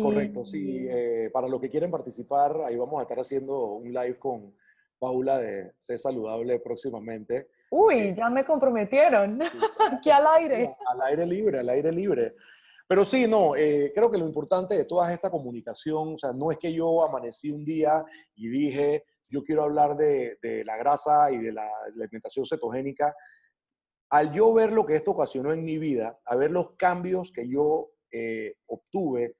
[SPEAKER 2] Correcto, sí. Eh, para los que quieren participar, ahí vamos a estar haciendo un live con Paula de Sé Saludable próximamente.
[SPEAKER 1] Uy, eh, ya me comprometieron. <laughs> Aquí al aire.
[SPEAKER 2] Al aire libre, al aire libre. Pero sí, no, eh, creo que lo importante de toda esta comunicación, o sea, no es que yo amanecí un día y dije, yo quiero hablar de, de la grasa y de la alimentación cetogénica, al yo ver lo que esto ocasionó en mi vida, a ver los cambios que yo eh, obtuve,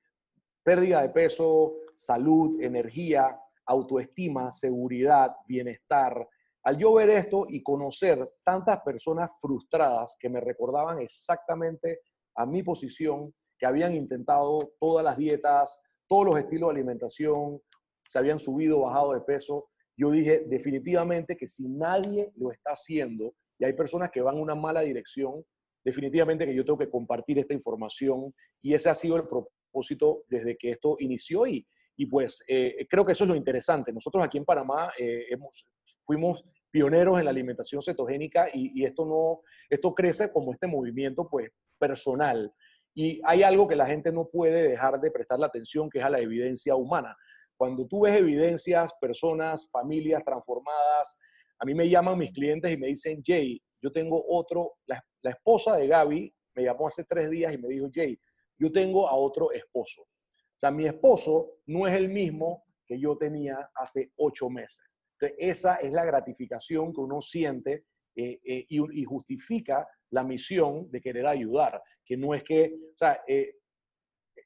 [SPEAKER 2] pérdida de peso, salud, energía, autoestima, seguridad, bienestar, al yo ver esto y conocer tantas personas frustradas que me recordaban exactamente a mi posición, que habían intentado todas las dietas, todos los estilos de alimentación, se habían subido, bajado de peso, yo dije definitivamente que si nadie lo está haciendo, y hay personas que van en una mala dirección, definitivamente que yo tengo que compartir esta información y ese ha sido el propósito desde que esto inició y, y pues eh, creo que eso es lo interesante. Nosotros aquí en Panamá eh, hemos, fuimos pioneros en la alimentación cetogénica y, esto, no, esto crece como este movimiento pues personal. Y hay algo que la gente no puede dejar de prestar la atención, que es a la evidencia humana. Cuando tú ves evidencias, personas, familias transformadas, a mí me llaman mis clientes y me dicen, Jay, yo tengo otro, la, esposa de Gaby me llamó hace tres días y me dijo, Jay, yo tengo a otro esposo. O sea, mi esposo no es el mismo que yo tenía hace ocho meses. Entonces, esa es la gratificación que uno siente eh, eh, y, justifica la misión de querer ayudar, que no es que, o sea, eh,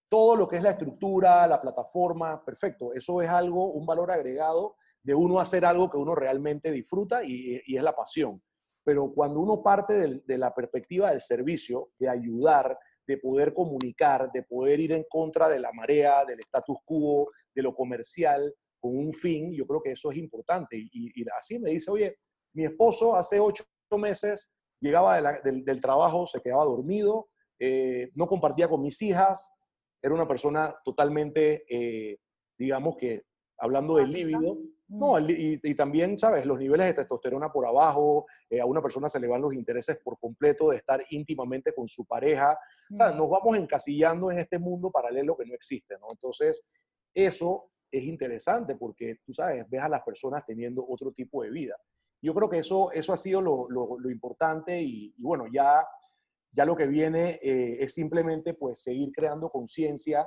[SPEAKER 2] todo lo que es la estructura, la plataforma, perfecto, eso es algo, un valor agregado de uno hacer algo que uno realmente disfruta y, es la pasión. Pero cuando uno parte de, la perspectiva del servicio, de ayudar, de poder comunicar, de poder ir en contra de la marea, del status quo, de lo comercial, con un fin, yo creo que eso es importante. Y, así me dice, oye, mi esposo hace ocho meses llegaba del, trabajo, se quedaba dormido, eh, no compartía con mis hijas, era una persona totalmente, eh, digamos que hablando del líbido, no, mm. y, también, ¿sabes? Los niveles de testosterona por abajo, eh, a una persona se le van los intereses por completo de estar íntimamente con su pareja. O sea, mm. nos vamos encasillando en este mundo paralelo que no existe, ¿no? Entonces, eso es interesante porque, tú sabes, ves a las personas teniendo otro tipo de vida. Yo creo que eso, eso ha sido lo, lo, importante y, bueno, ya, ya lo que viene eh, es simplemente pues seguir creando conciencia,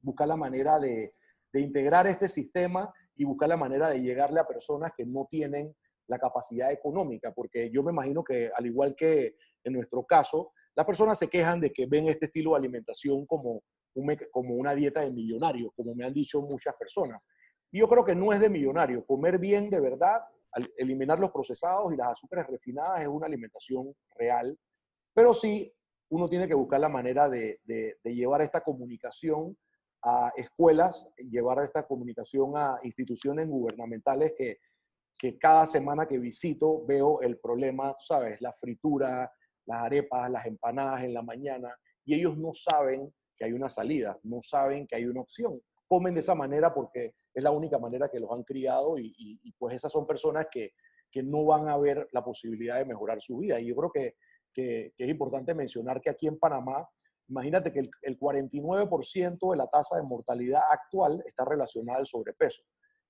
[SPEAKER 2] buscar la manera de, de integrar este sistema y buscar la manera de llegarle a personas que no tienen la capacidad económica, porque yo me imagino que al igual que en nuestro caso, las personas se quejan de que ven este estilo de alimentación como, como una dieta de millonario, como me han dicho muchas personas. Y yo creo que no es de millonario. Comer bien de verdad, eliminar los procesados y las azúcares refinadas es una alimentación real, pero sí uno tiene que buscar la manera de, llevar esta comunicación a escuelas, llevar esta comunicación a instituciones gubernamentales que, que cada semana que visito veo el problema, sabes, la fritura, las arepas, las empanadas en la mañana, y ellos no saben que hay una salida, no saben que hay una opción. Comen de esa manera porque es la única manera que los han criado y, y, pues esas son personas que, que, no van a ver la posibilidad de mejorar su vida. Y yo creo que, que, es importante mencionar que aquí en Panamá, imagínate que el, el 49% de la tasa de mortalidad actual está relacionada al sobrepeso.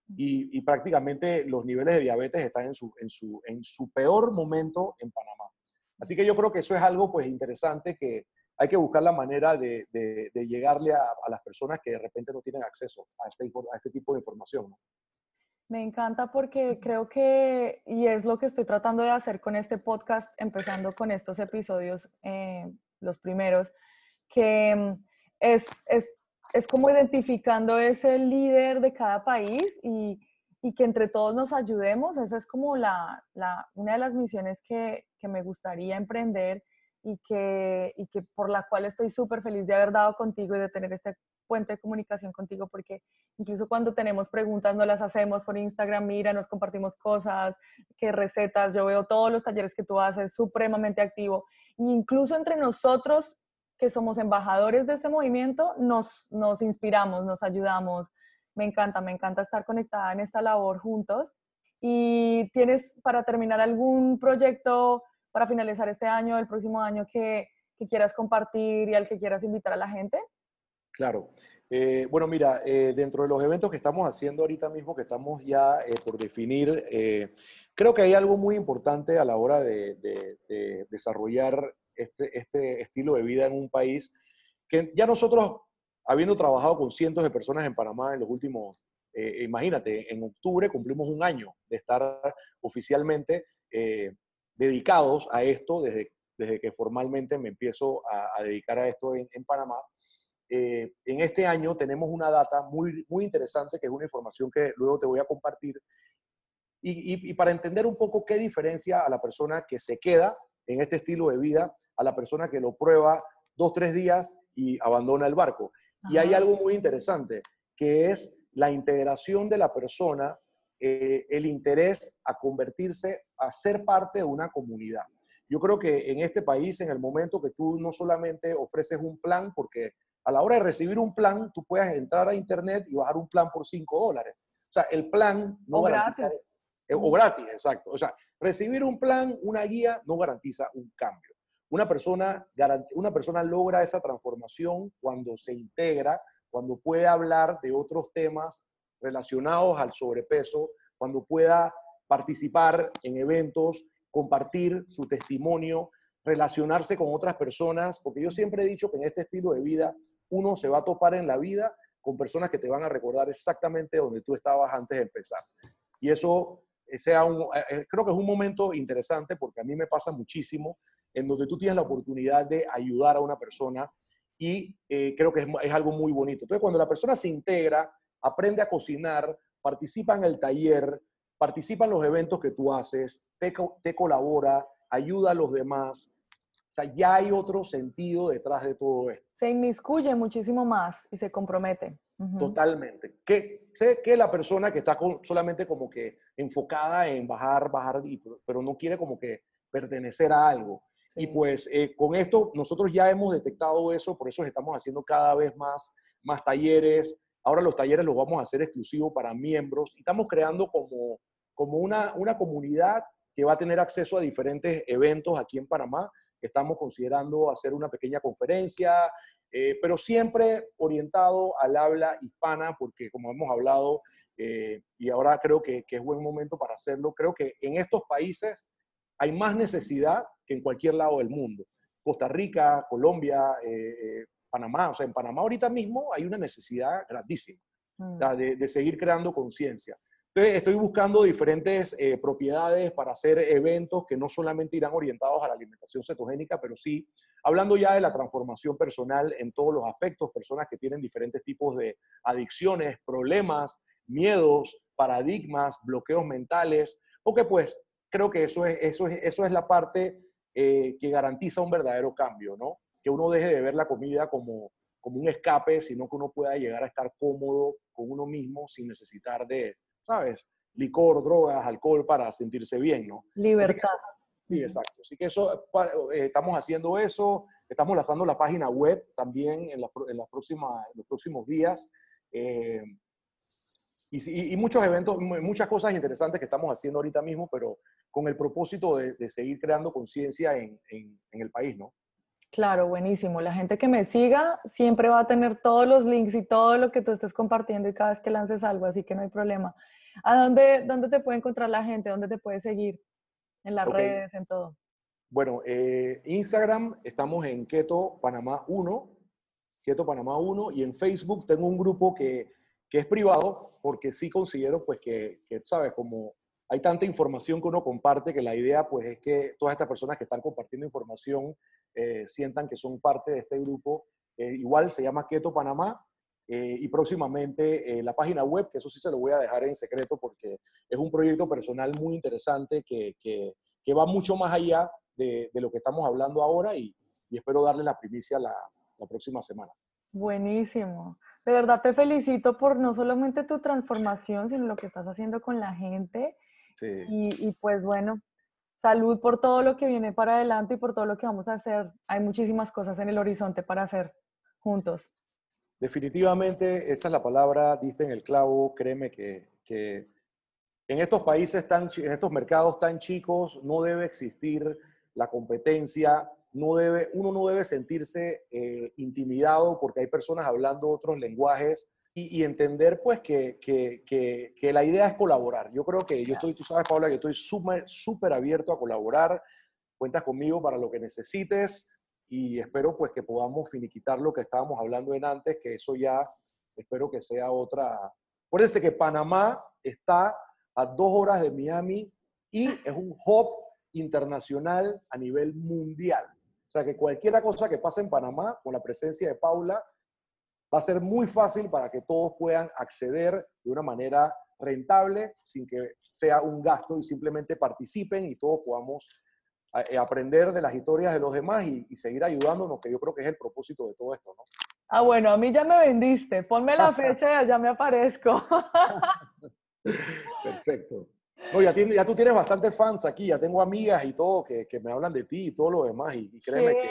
[SPEAKER 2] Y, y, prácticamente los niveles de diabetes están en su, en, su, en su peor momento en Panamá. Así que yo creo que eso es algo pues interesante que hay que buscar la manera de, de, llegarle a, a, las personas que de repente no tienen acceso a este, a este tipo de información.
[SPEAKER 1] Me encanta porque creo que, y es lo que estoy tratando de hacer con este podcast, empezando con estos episodios, eh, los primeros, que mm, es, es, es, como identificando ese líder de cada país y, y, que entre todos nos ayudemos. Esa es como la, la, una de las misiones que, que me gustaría emprender y que, y que por la cual estoy súper feliz de haber dado contigo y de tener este puente de comunicación contigo, porque incluso cuando tenemos preguntas no las hacemos por Instagram, mira, nos compartimos cosas, qué recetas, yo veo todos los talleres que tú haces, supremamente activo. E incluso entre nosotros, que somos embajadores de ese movimiento, nos, nos inspiramos, nos ayudamos. Me encanta, me encanta estar conectada en esta labor juntos. ¿Y tienes para terminar algún proyecto para finalizar este año, el próximo año que, quieras compartir y al que quieras invitar a la gente?
[SPEAKER 2] Claro. Eh, bueno, mira, eh, dentro de los eventos que estamos haciendo ahorita mismo, que estamos ya eh, por definir, creo que hay algo muy importante a la hora de, desarrollar este, este, estilo de vida en un país que ya nosotros, habiendo trabajado con cientos de personas en Panamá en los últimos, imagínate, en octubre cumplimos un año de estar oficialmente dedicados a esto desde, desde que formalmente me empiezo a, dedicar a esto en, Panamá. Eh, en este año tenemos una data muy, muy interesante, que es una información que luego te voy a compartir. Y, y, para entender un poco qué diferencia a la persona que se queda en este estilo de vida, a la persona que lo prueba dos, tres días y abandona el barco. Y hay algo muy interesante, que es la integración de la persona eh, el interés a convertirse, a ser parte de una comunidad. Yo creo que en este país, en el momento que tú no solamente ofreces un plan, porque a la hora de recibir un plan, tú puedes entrar a internet y bajar un plan por 5 dólares. O sea, el plan no
[SPEAKER 1] o
[SPEAKER 2] garantiza...
[SPEAKER 1] Gratis.
[SPEAKER 2] Eh, o gratis, exacto. O sea, recibir un plan, una guía, no garantiza un cambio. Una persona, una persona logra esa transformación cuando se integra, cuando puede hablar de otros temas relacionados al sobrepeso, cuando pueda participar en eventos, compartir su testimonio, relacionarse con otras personas, porque yo siempre he dicho que en este estilo de vida uno se va a topar en la vida con personas que te van a recordar exactamente donde tú estabas antes de empezar. Y eso sea un, eh, eh, creo que es un momento interesante porque a mí me pasa muchísimo en donde tú tienes la oportunidad de ayudar a una persona y eh, creo que es, es, algo muy bonito. Entonces, cuando la persona se integra, aprende a cocinar, participa en el taller, participa en los eventos que tú haces, te, te colabora, ayuda a los demás. O sea, ya hay otro sentido detrás de todo esto.
[SPEAKER 1] Se inmiscuye muchísimo más y se compromete.
[SPEAKER 2] Totalmente. Que sé que la persona que está solamente como que enfocada en bajar, bajar, pero no quiere como que pertenecer a algo. Y pues eh, con esto nosotros ya hemos detectado eso, por eso estamos haciendo cada vez más, más talleres, Ahora los talleres los vamos a hacer exclusivos para miembros y estamos creando como, como una, una comunidad que va a tener acceso a diferentes eventos aquí en Panamá. Estamos considerando hacer una pequeña conferencia, eh, pero siempre orientado al habla hispana, porque como hemos hablado, eh, y ahora creo que, que, es buen momento para hacerlo, creo que en estos países hay más necesidad que en cualquier lado del mundo. Costa Rica, Colombia, eh, Panamá. O sea, en Panamá ahorita mismo hay una necesidad grandísima mm. de, seguir creando conciencia. Estoy buscando diferentes eh, propiedades para hacer eventos que no solamente irán orientados a la alimentación cetogénica, pero sí hablando ya de la transformación personal en todos los aspectos, personas que tienen diferentes tipos de adicciones, problemas, miedos, paradigmas, bloqueos mentales, porque pues creo que eso es, eso es, eso es la parte eh, que garantiza un verdadero cambio, ¿no? Que uno deje de ver la comida como, como un escape, sino que uno pueda llegar a estar cómodo con uno mismo sin necesitar de, ¿sabes? Licor, drogas, alcohol para sentirse bien, ¿no?
[SPEAKER 1] Libertad.
[SPEAKER 2] sí, exacto. Así que eso, eh, estamos haciendo eso, estamos lanzando la página web también en, en las próximas, los próximos días. Eh, y, y, muchos eventos, muchas cosas interesantes que estamos haciendo ahorita mismo, pero con el propósito de, de seguir creando conciencia en, en, en, el país, ¿no?
[SPEAKER 1] Claro, buenísimo. La gente que me siga siempre va a tener todos los links y todo lo que tú estés compartiendo y cada vez que lances algo, así que no hay problema. ¿A dónde, dónde te puede encontrar la gente? ¿Dónde te puede seguir? En las redes, en todo.
[SPEAKER 2] Bueno, eh, Instagram estamos en Keto Panamá 1, Keto Panamá 1, y en Facebook tengo un grupo que que es privado, porque sí considero pues que, que, ¿sabes? Como hay tanta información que uno comparte que la idea pues es que todas estas personas que están compartiendo información eh, sientan que son parte de este grupo. Eh, igual se llama Keto Panamá eh, y próximamente la página web, que eso sí se lo voy a dejar en secreto porque es un proyecto personal muy interesante que, que, que va mucho más allá de, de, lo que estamos hablando ahora y, y espero darle la primicia la, la próxima semana.
[SPEAKER 1] Buenísimo. De verdad te felicito por no solamente tu transformación, sino lo que estás haciendo con la gente.
[SPEAKER 2] Sí.
[SPEAKER 1] Y, y, pues bueno, salud por todo lo que viene para adelante y por todo lo que vamos a hacer. Hay muchísimas cosas en el horizonte para hacer juntos.
[SPEAKER 2] Definitivamente, esa es la palabra, diste en el clavo, créeme que, que en estos países tan, en estos mercados tan chicos no debe existir la competencia, no debe, uno no debe sentirse eh, intimidado porque hay personas hablando otros lenguajes y, y entender pues que, que, que, que, la idea es colaborar. Yo creo que yo estoy, tú sabes Paula, que estoy súper súper abierto a colaborar, cuentas conmigo para lo que necesites y espero pues que podamos finiquitar lo que estábamos hablando en antes, que eso ya espero que sea otra. Acuérdense que Panamá está a dos horas de Miami y es un hub internacional a nivel mundial. O sea que cualquier cosa que pase en Panamá con la presencia de Paula va a ser muy fácil para que todos puedan acceder de una manera rentable sin que sea un gasto y simplemente participen y todos podamos aprender de las historias de los demás y, y, seguir ayudándonos, que yo creo que es el propósito de todo esto, ¿no?
[SPEAKER 1] Ah, bueno, a mí ya me vendiste. Ponme la <laughs> fecha y allá me aparezco. <laughs>
[SPEAKER 2] Perfecto. No, ya, tiene, ya, tú tienes bastantes fans aquí, ya tengo amigas y todo que, que me hablan de ti y todo lo demás. Y, y créeme
[SPEAKER 1] ¿Qué?
[SPEAKER 2] que.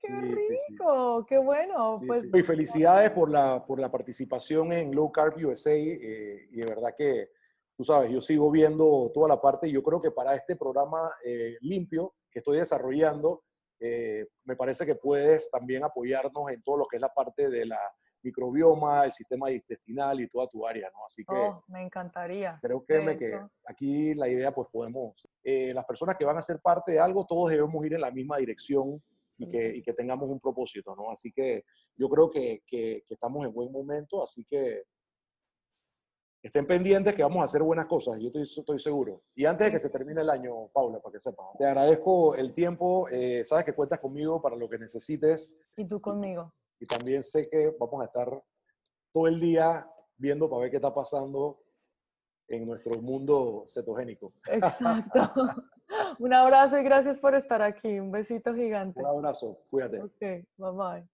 [SPEAKER 1] ¡Qué sí, rico! Sí, ¡Qué bueno! pues...
[SPEAKER 2] Y felicidades por la, por la participación en Low Carb USA. Eh, y de verdad que, tú sabes, yo sigo viendo toda la parte y yo creo que para este programa eh, limpio que estoy desarrollando, eh, me parece que puedes también apoyarnos en todo lo que es la parte de la microbioma, el sistema intestinal y toda tu área, ¿no? Así que...
[SPEAKER 1] Oh, me encantaría.
[SPEAKER 2] Creo que, me, que aquí la idea, pues podemos... Eh, las personas que van a ser parte de algo, todos debemos ir en la misma dirección y que, y que tengamos un propósito, ¿no? Así que yo creo que, que, que estamos en buen momento, así que estén pendientes que vamos a hacer buenas cosas, yo estoy, estoy, seguro. Y antes de que se termine el año, Paula, para que sepas, te agradezco el tiempo, eh, sabes que cuentas conmigo para lo que necesites.
[SPEAKER 1] Y tú conmigo.
[SPEAKER 2] Y también sé que vamos a estar todo el día viendo para ver qué está pasando en nuestro mundo cetogénico.
[SPEAKER 1] Exacto. <laughs> Un abrazo y gracias por estar aquí. Un besito gigante.
[SPEAKER 2] Un abrazo. Cuídate.
[SPEAKER 1] Ok, bye bye.